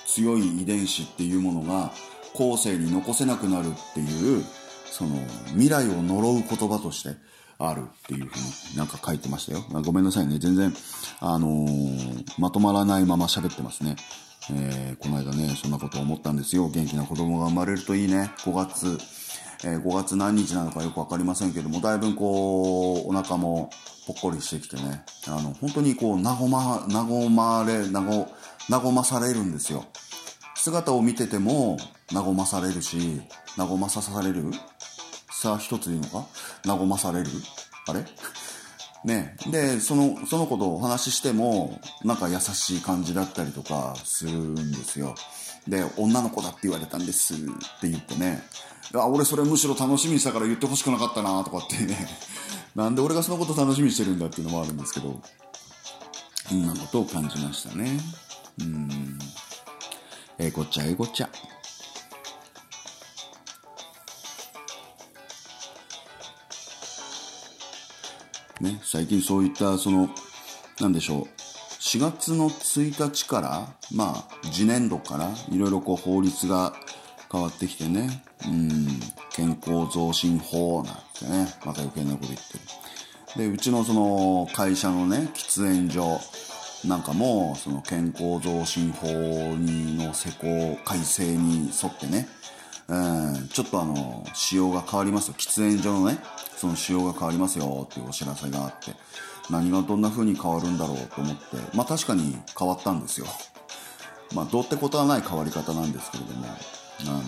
強い遺伝子っていうものが後世に残せなくなるっていうその未来を呪う言葉としてあるっていうふうになんか書いてましたよ。あごめんなさいね。全然、あのー、まとまらないまま喋ってますね。えー、この間ね、そんなこと思ったんですよ。元気な子供が生まれるといいね。5月、えー、5月何日なのかよくわかりませんけども、だいぶこう、お腹もぽっこりしてきてね、あの、本当にこう、和ま、和まれ、和、和まされるんですよ。姿を見てても、和まされるし、和まさされる。さあ一つでいいのか？和まされる。あれ？ね。で、その、その子とお話ししても、なんか優しい感じだったりとかするんですよ。で、女の子だって言われたんですって言ってね、あ、俺それむしろ楽しみにしたから言ってほしくなかったなとかってね、なんで俺がそのこと楽しみにしてるんだっていうのもあるんですけど、そんなことを感じましたね。うん。えー、こっちゃえー、こっちゃ。ね、最近そういったその何でしょう4月の1日からまあ次年度からいろいろこう法律が変わってきてね。うん。健康増進法なんてねまた余計なこと言ってる。でうちのその会社のね喫煙所なんかもその健康増進法にの施行改正に沿ってねうん。ちょっとあの仕様が変わりますよ。喫煙所のねその仕様が変わりますよっていうお知らせがあって。何がどんな風に変わるんだろうと思ってまあ確かに変わったんですよ。まあどうってことはない変わり方なんですけれどもあのー、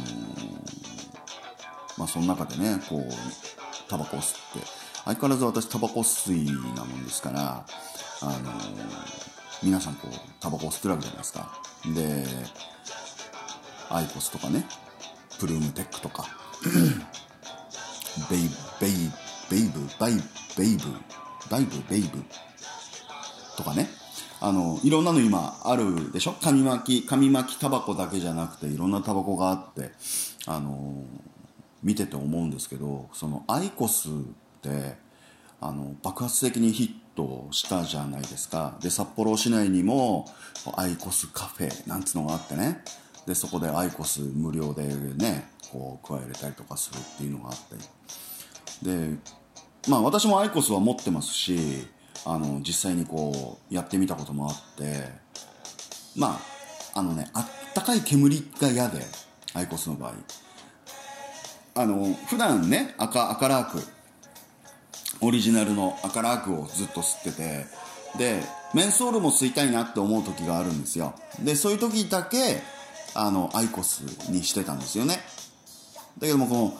まあその中でねこうタバコを吸って相変わらず私タバコ吸いなもんですからあのー、皆さんこうタバコを吸ってるわけじゃないですか。でアイコスとかねプルームテックとか ベイベイベイブバイベイブバイブベイブ。とかね。あのいろんなの今あるでしょ？紙巻き紙巻きタバコだけじゃなくていろんなタバコがあってあの見てて思うんですけどそのアイコスってあの爆発的にヒットしたじゃないですか。で札幌市内にもアイコスカフェなんつうのがあってね。でそこでアイコス無料でねこう加えれたりとかするっていうのがあって。でまあ私もアイコスは持ってますしあの実際にこうやってみたこともあってまああのねあったかい煙が嫌でアイコスの場合。あの普段ね赤赤ラークオリジナルの赤ラークをずっと吸っててでメンソールも吸いたいなって思う時があるんですよ。でそういう時だけあのアイコスにしてたんですよね。だけどもこの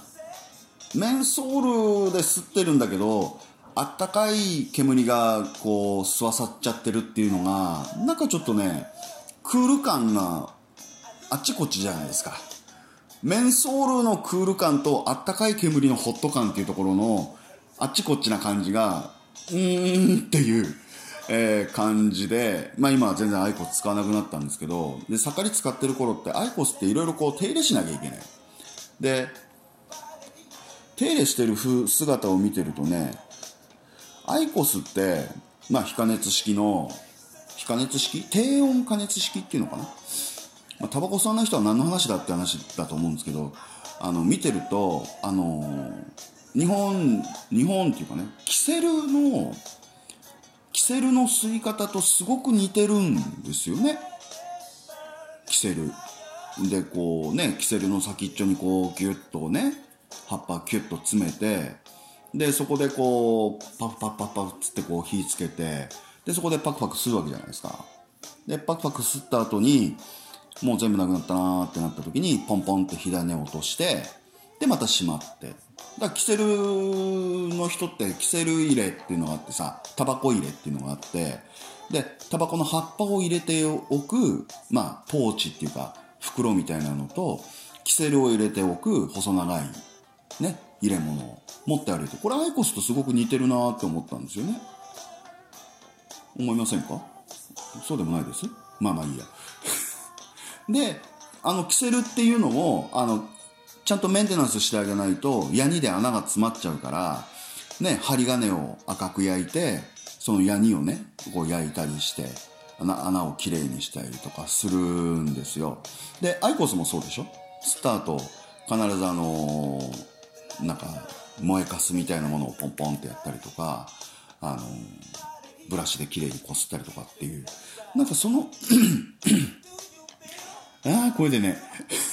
メンソールで吸ってるんだけどあったかい煙がこう吸わさっちゃってるっていうのがなんかちょっとねクール感があっちこっちじゃないですかメンソールのクール感とあったかい煙のホット感っていうところのあっちこっちな感じが、うーんっていう、えー、感じで、まあ今は全然アイコス使わなくなったんですけど、で、盛り使ってる頃ってアイコスっていろいろこう手入れしなきゃいけない。で、手入れしてる姿を見てるとね、アイコスって、まあ非加熱式の、非加熱式？低温加熱式っていうのかな？まあ、タバコ吸わない人は何の話だって話だと思うんですけど、あの、見てると、あのー、日本、日本っていうかね、キセルの、キセルの吸い方とすごく似てるんですよね。キセル。で、こうね、キセルの先っちょにこう、ギュッとね、葉っぱキュッと詰めて、で、そこでこう、パフパフパフパフつってこう火つけて、で、そこでパクパク吸うわけじゃないですか。で、パクパク吸った後に、もう全部なくなったなーってなった時に、ポンポンって火種を落として、で、また閉まって。だからキセルの人ってキセル入れっていうのがあってさ、タバコ入れっていうのがあって、で、タバコの葉っぱを入れておく、まあ、ポーチっていうか、袋みたいなのと、キセルを入れておく細長い、ね、入れ物を持って歩いて、これアイコスとすごく似てるなって思ったんですよね。思いませんか？そうでもないですまあまあいいや。で、あの、キセルっていうのも、あの、ちゃんとメンテナンスしてあげないと、ヤニで穴が詰まっちゃうから、ね、針金を赤く焼いて、そのヤニをね、こう焼いたりして、穴穴をきれいにしたりとかするんですよ。で、アイコスもそうでしょ？スタート、必ずあのなんか、燃えかすみたいなものをポンポンってやったりとか、あのブラシできれいにこすったりとかっていう。なんかその ああ、これでね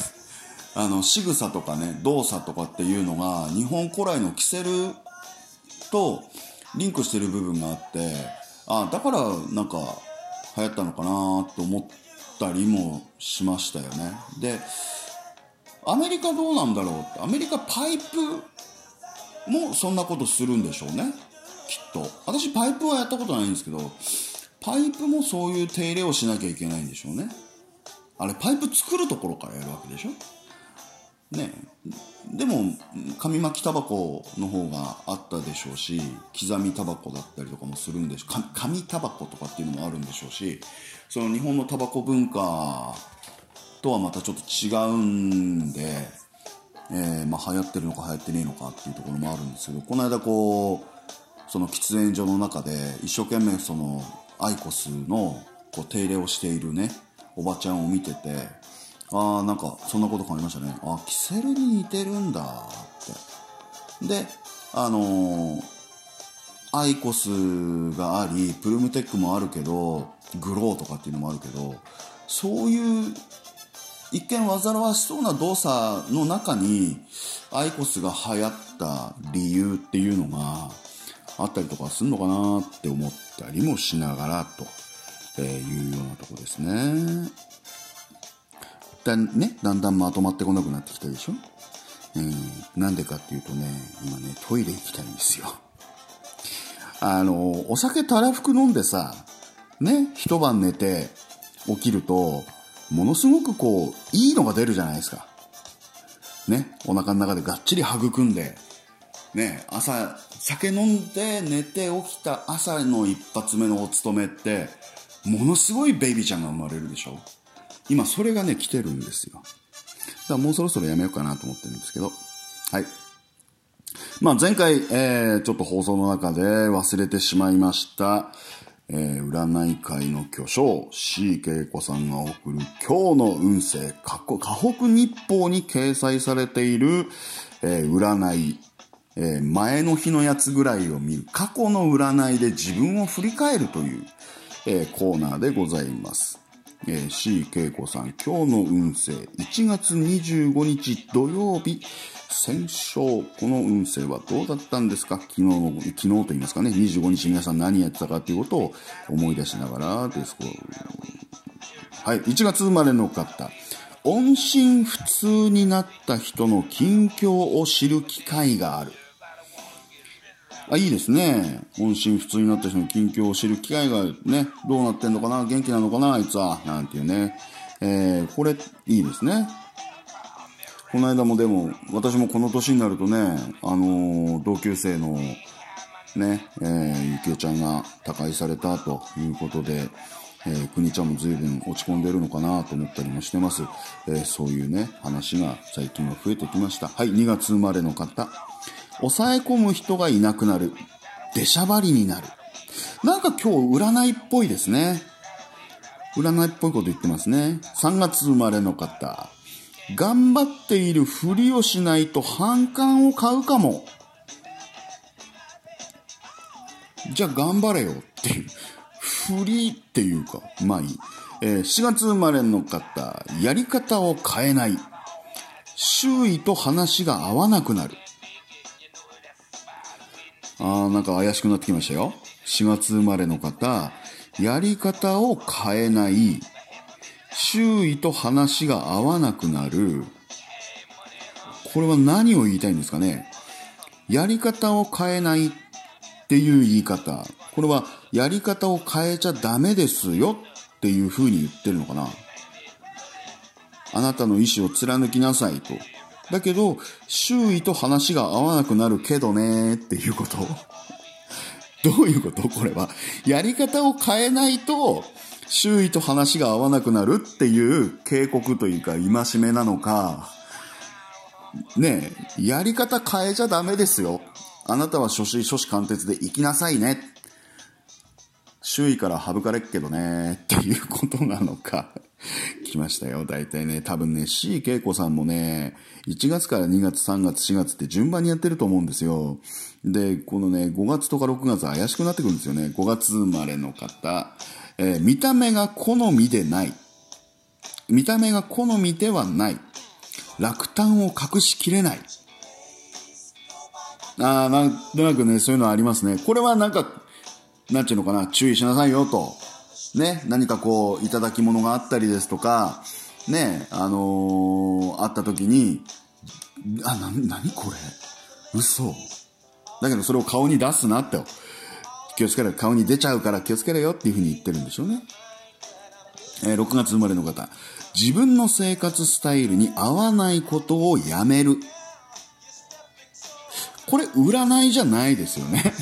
あの、仕草とかね、動作とかっていうのが、日本古来のキセルとリンクしてる部分があって、あだからなんか流行ったのかなと思ったりもしましたよね。で、アメリカどうなんだろうって、アメリカパイプもそんなことするんでしょうね。きっと。私パイプはやったことないんですけど、パイプもそういう手入れをしなきゃいけないんでしょうね。あれパイプ作るところからやるわけでしょねでも紙巻きタバコの方があったでしょうし刻みタバコだったりとかもするんでしょ紙タバコとかっていうのもあるんでしょうしその日本のタバコ文化とはまたちょっと違うんで、えー、まあ、流行ってるのか流行ってねえのかっていうところもあるんですけどこの間こうその喫煙所の中で一生懸命そのアイコスのこう手入れをしているねおばちゃんを見ててああなんかそんなこと感じましたね。あキセルに似てるんだって。であのー、アイコスがありプルムテックもあるけどグローとかっていうのもあるけどそういう一見煩わしそうな動作の中にアイコスが流行った理由っていうのがあったりとかするのかなって思ったりもしながらと。えいうようなとこですね。だね、だんだんまとまってこなくなってきたでしょ？うん、なんでかっていうとね、今ね、トイレ行きたいんですよ。あの、お酒たらふく飲んでさ、ね、一晩寝て起きると、ものすごくこう、いいのが出るじゃないですか。ね、お腹の中でがっちり育んで、ね、朝、酒飲んで寝て起きた朝の一発目のお勤めって、ものすごいベイビーちゃんが生まれるでしょ今それがね、来てるんですよ。だからもうそろそろやめようかなと思ってるんですけど。はい。まあ前回、えー、ちょっと放送の中で忘れてしまいました。えー、占い界の巨匠、C 恵子さんが送る今日の運勢、河北日報に掲載されている、えー、占い、えー、前の日のやつぐらいを見る、過去の占いで自分を振り返るという、え、コーナーでございます。えー、C 恵子さん、今日の運勢、1月25日土曜日、戦勝。この運勢はどうだったんですか？昨日の、昨日と言いますかね、25日皆さん何やってたかということを思い出しながらです。はい、1月生まれの方。音信不通になった人の近況を知る機会がある。あ、いいですね。音信不通になった人の近況を知る機会がね、どうなってんのかな元気なのかなあいつはなんていうね。えー、これ、いいですね。この間もでも、私もこの年になるとね、あのー同級生の、ね、えー、ゆきえちゃんが他界されたということで、えー、国ちゃんも随分落ち込んでるのかなと思ったりもしてます。えーそういうね、話が最近は増えてきました。はい、2月生まれの方。抑え込む人がいなくなる。出しゃばりになる。なんか今日占いっぽいですね。占いっぽいこと言ってますね。3月生まれの方。頑張っているふりをしないと反感を買うかも。じゃあ頑張れよっていう。ふりっていうか、まあいい。えー4月生まれの方。やり方を変えない。周囲と話が合わなくなる。あーなんか怪しくなってきましたよ。4月生まれの方。やり方を変えない。周囲と話が合わなくなる。これは何を言いたいんですかね？やり方を変えないっていう言い方。これはやり方を変えちゃダメですよっていう風に言ってるのかな？あなたの意思を貫きなさいと。だけど、周囲と話が合わなくなるけどねっていうことどういうこと？これは。やり方を変えないと、周囲と話が合わなくなるっていう警告というか戒めなのか、ねえ、やり方変えちゃダメですよ。あなたは初心、初子貫徹で生きなさいね。周囲から省かれっけどね、っていうことなのか。来ましたよ。大体ね、多分ね、C 恵子さんもね、1月から2月、3月、4月って順番にやってると思うんですよ。で、このね、5月とか6月怪しくなってくるんですよね。5月生まれの方。えー見た目が好みでない。見た目が好みではない。落胆を隠しきれない。ああ、なんとなくね、そういうのありますね。これはなんか、なんちゅうのかな、注意しなさいよと。ね、何かこう、いただき物があったりですとか、ね、あのーあった時に、あ、な、なにこれ？嘘。だけどそれを顔に出すなって。気をつけろ。顔に出ちゃうから気をつけろよっていうふうに言ってるんでしょうね。えー6月生まれの方。自分の生活スタイルに合わないことをやめる。これ占いじゃないですよね。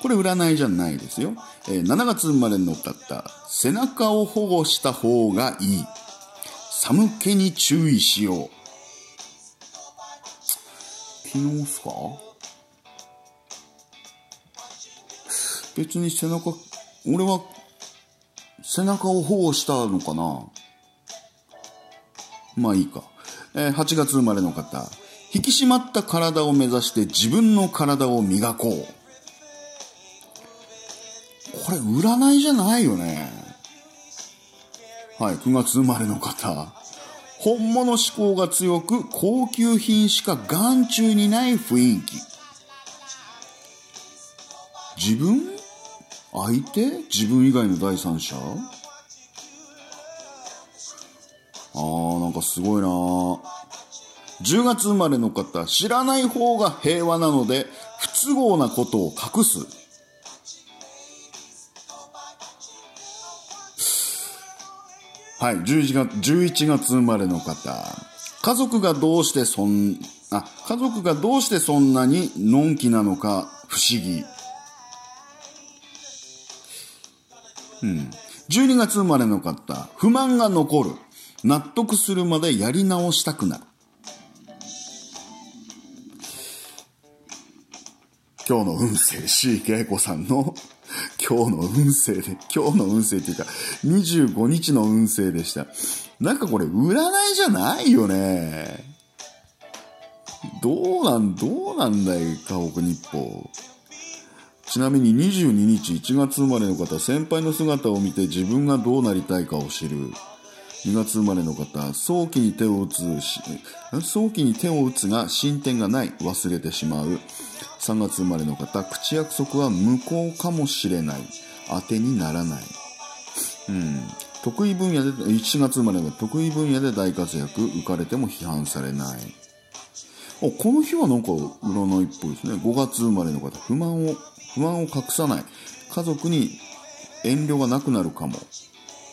これ占いじゃないですよ。えー7月生まれの方。背中を保護した方がいい。寒気に注意しよう。昨日っすか別に背中、俺は背中を保護したのかなまあいいか。えー8月生まれの方。引き締まった体を目指して自分の体を磨こう。これ占いじゃないよね。はい、9月生まれの方。本物志向が強く高級品しか眼中にない雰囲気。自分？相手？自分以外の第三者？あー、なんかすごいな10月生まれの方、知らない方が平和なので、不都合なことを隠す。はい、11月、11月生まれの方。家族がどうしてそん、あ、家族がどうしてそんなにのんきなのか不思議。うん。12月生まれの方。不満が残る。納得するまでやり直したくなる。今日の運勢 C 恵子さんの 今日の運勢で、今日の運勢っていうか、25日の運勢でした。なんかこれ占いじゃないよね。どうなん、どうなんだい、河北日報。ちなみに22日1月生まれの方、先輩の姿を見て自分がどうなりたいかを知る。2月生まれの方、早期に手を打つし、早期に手を打つが進展がない、忘れてしまう。3月生まれの方、口約束は無効かもしれない。当てにならない。うん。得意分野で、1月生まれの方得意分野で大活躍、浮かれても批判されない。おこの日はなんか占いっぽいですね。5月生まれの方、不満を、不満を隠さない。家族に遠慮がなくなるかも。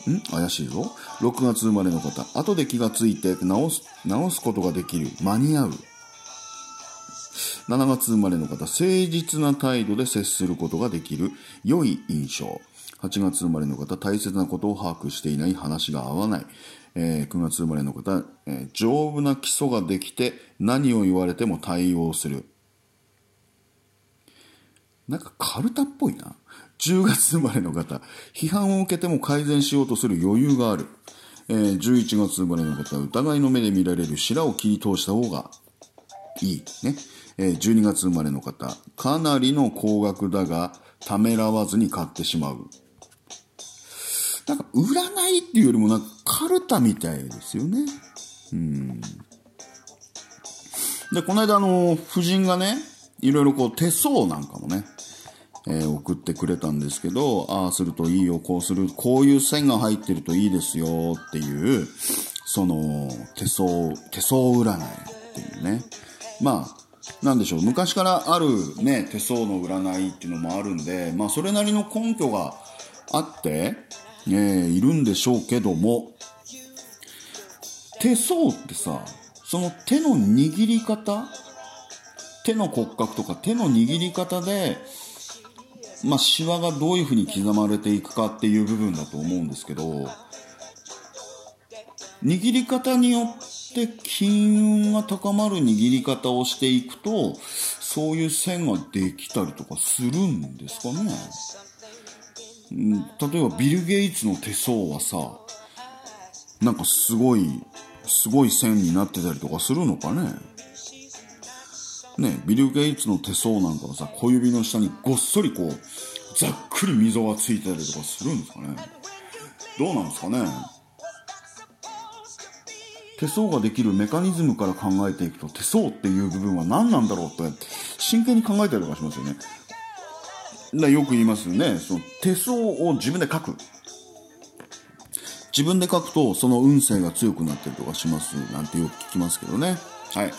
ん？怪しいぞ。6月生まれの方。後で気がついて直す、直すことができる。間に合う。7月生まれの方。誠実な態度で接することができる。良い印象。8月生まれの方。大切なことを把握していない。話が合わない。えー、9月生まれの方、えー、丈夫な基礎ができて何を言われても対応する。なんかカルタっぽいな。10月生まれの方、批判を受けても改善しようとする余裕がある。えー、11月生まれの方、疑いの目で見られる白を切り通した方がいい。ね。えー、12月生まれの方、かなりの高額だが、ためらわずに買ってしまう。なんか、占いっていうよりもなんか、カルタみたいですよね。うん。で、この間あの、夫人がね、いろいろこう手相なんかもね、えー、送ってくれたんですけど、ああするといいよ、こうする、こういう線が入ってるといいですよっていう、その、手相、手相占いっていうね。まあ、なんでしょう、昔からあるね、手相の占いっていうのもあるんで、まあそれなりの根拠があって、え、いるんでしょうけども、手相ってさ、その手の握り方手の骨格とか手の握り方で、まあ、シワがどういうふうに刻まれていくかっていう部分だと思うんですけど、握り方によって金運が高まる握り方をしていくと、そういう線ができたりとかするんですかね。例えばビル・ゲイツの手相はさ、なんかすごい、すごい線になってたりとかするのかね。ね、ビル・ゲイツの手相なんかはさ、小指の下にごっそりこう、ざっくり溝がついてたりとかするんですかね。どうなんですかね。手相ができるメカニズムから考えていくと、手相っていう部分は何なんだろうって、真剣に考えたりとかしますよね。だよく言いますよね。その手相を自分で書く。自分で書くと、その運勢が強くなったりとかします。なんてよく聞きますけどね。はい。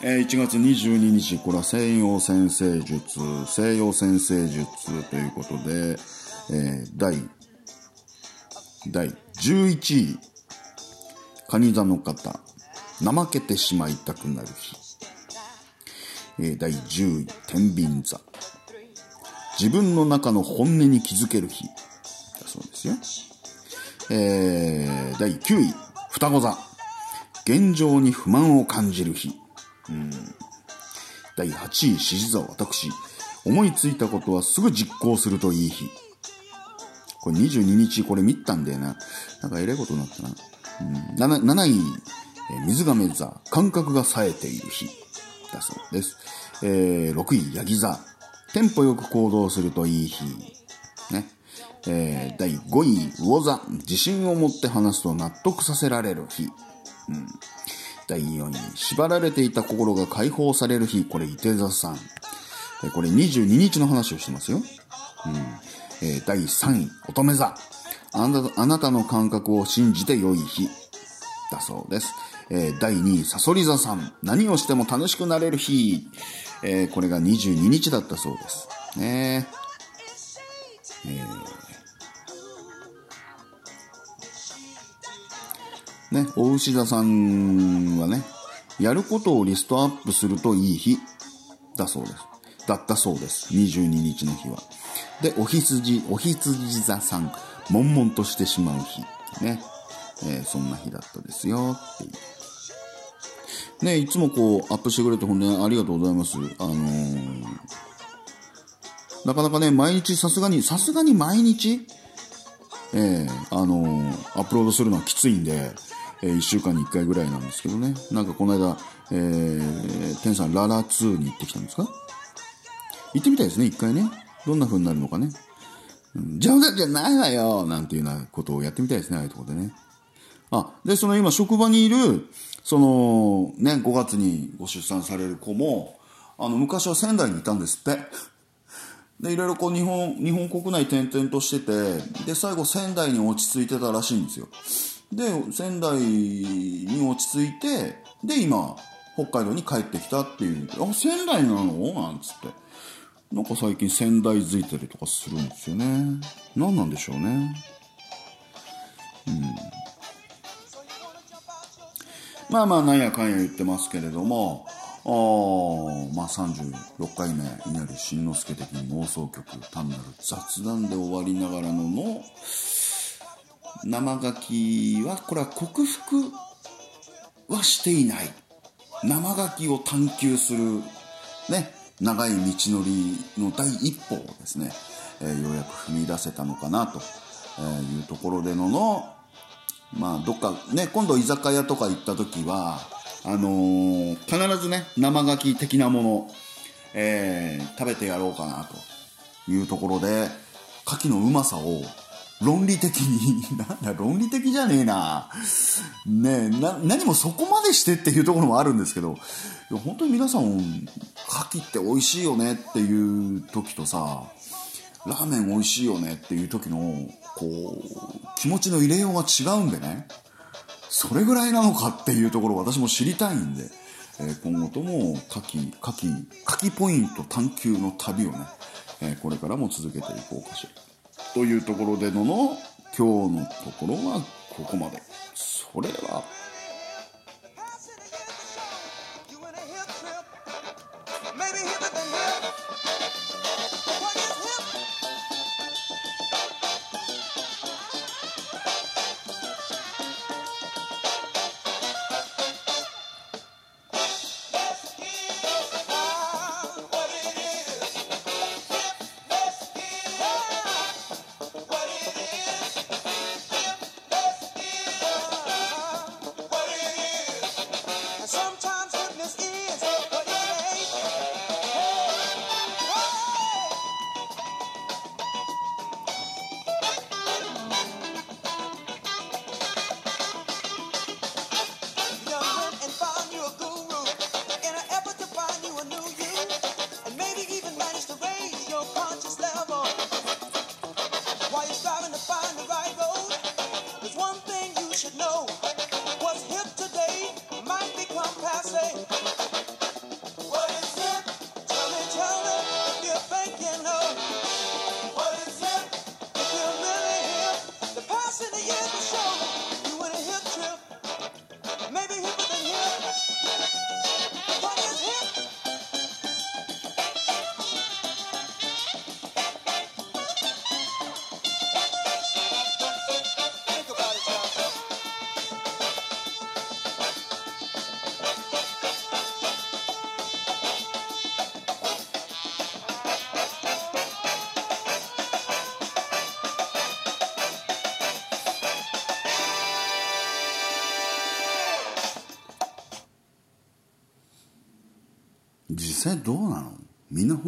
えー、1月22日、これは西洋先生術、西洋先生術ということで、えー、第、第11位、蟹座の方、怠けてしまいたくなる日。えー、第10位、天秤座。自分の中の本音に気づける日。だそうですよ。えー、第9位、双子座。現状に不満を感じる日。うん。第8位、獅子座私。思いついたことはすぐ実行するといい日。これ22日これ見たんだよな。なんかえらいことになったな。7, 7位、え水亀座。感覚が冴えている日。だそうです。えー、6位、ヤギ座。テンポよく行動するといい日。ね。えー、第5位、魚座。自信を持って話すと納得させられる日。うん。第4位、縛られていた心が解放される日、これ、伊手座さん。これ22日の話をしてますよ。うん。えー、第3位、乙女座。あなたあなたの感覚を信じて良い日。だそうです。えー、第2位、サソリ座さん。何をしても楽しくなれる日。えー、これが22日だったそうです。ねえーね、お牛座さんはね、やることをリストアップするといい日だそうです。だったそうです。22日の日は。で、お羊、お羊座さん、悶々としてしまう日。ね。えー、そんな日だったですよ、っていう。ね、いつもこう、アップしてくれて本当にありがとうございます。あのー、なかなかね、毎日さすがに、さすがに毎日、えー、あのー、アップロードするのはきついんで、えー、1週間に1回ぐらいなんですけどね。なんかこの間、えー、テンさんララ2に行ってきたんですか？行ってみたいですね、1回ね。どんな風になるのかね。冗談じゃないわよなんていうようなことをやってみたいですね、ああいうとこでね。あ、で、その今職場にいる、その、ね、5月にご出産される子も、あの、昔は仙台にいたんですって。で、いろいろこう日本、日本国内転々としてて、で、最後仙台に落ち着いてたらしいんですよ。で仙台に落ち着いてで今北海道に帰ってきたっていうあ仙台なの？なんつってなんか最近仙台づいたりとかするんですよね。何なんでしょうね。うん。まあまあなんやかんや言ってますけれどもあまあ36回目稲荷慎之介的に妄想曲単なる雑談で終わりながらのの生書きはこれは克服はしていない。生書きを探求するね。長い道のりの第一歩をですね、えー、ようやく踏み出せたのかなというところでののまあどっかね今度居酒屋とか行った時はあのー、必ずね生牡蠣的なもの、えー、食べてやろうかなというところで牡蠣のうまさを論理的に、なんだ、論理的じゃねえな。ねえ、な、何もそこまでしてっていうところもあるんですけど、いや本当に皆さん、牡蠣って美味しいよねっていう時とさ、ラーメン美味しいよねっていう時の、こう、気持ちの入れようが違うんでね、それぐらいなのかっていうところ私も知りたいんで、えー、今後とも牡蠣、牡蠣、牡蠣ポイント探求の旅をね、えー、これからも続けていこうかしら。というところでのの今日のところはここまで。それでは。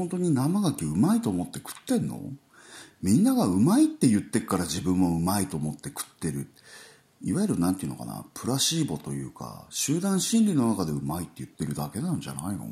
本当に生牡蠣うまいと思って食ってんの？みんながうまいって言ってっから自分もうまいと思って食ってる。いわゆる何て言うのかな、プラシーボというか、集団心理の中でうまいって言ってるだけなんじゃないの？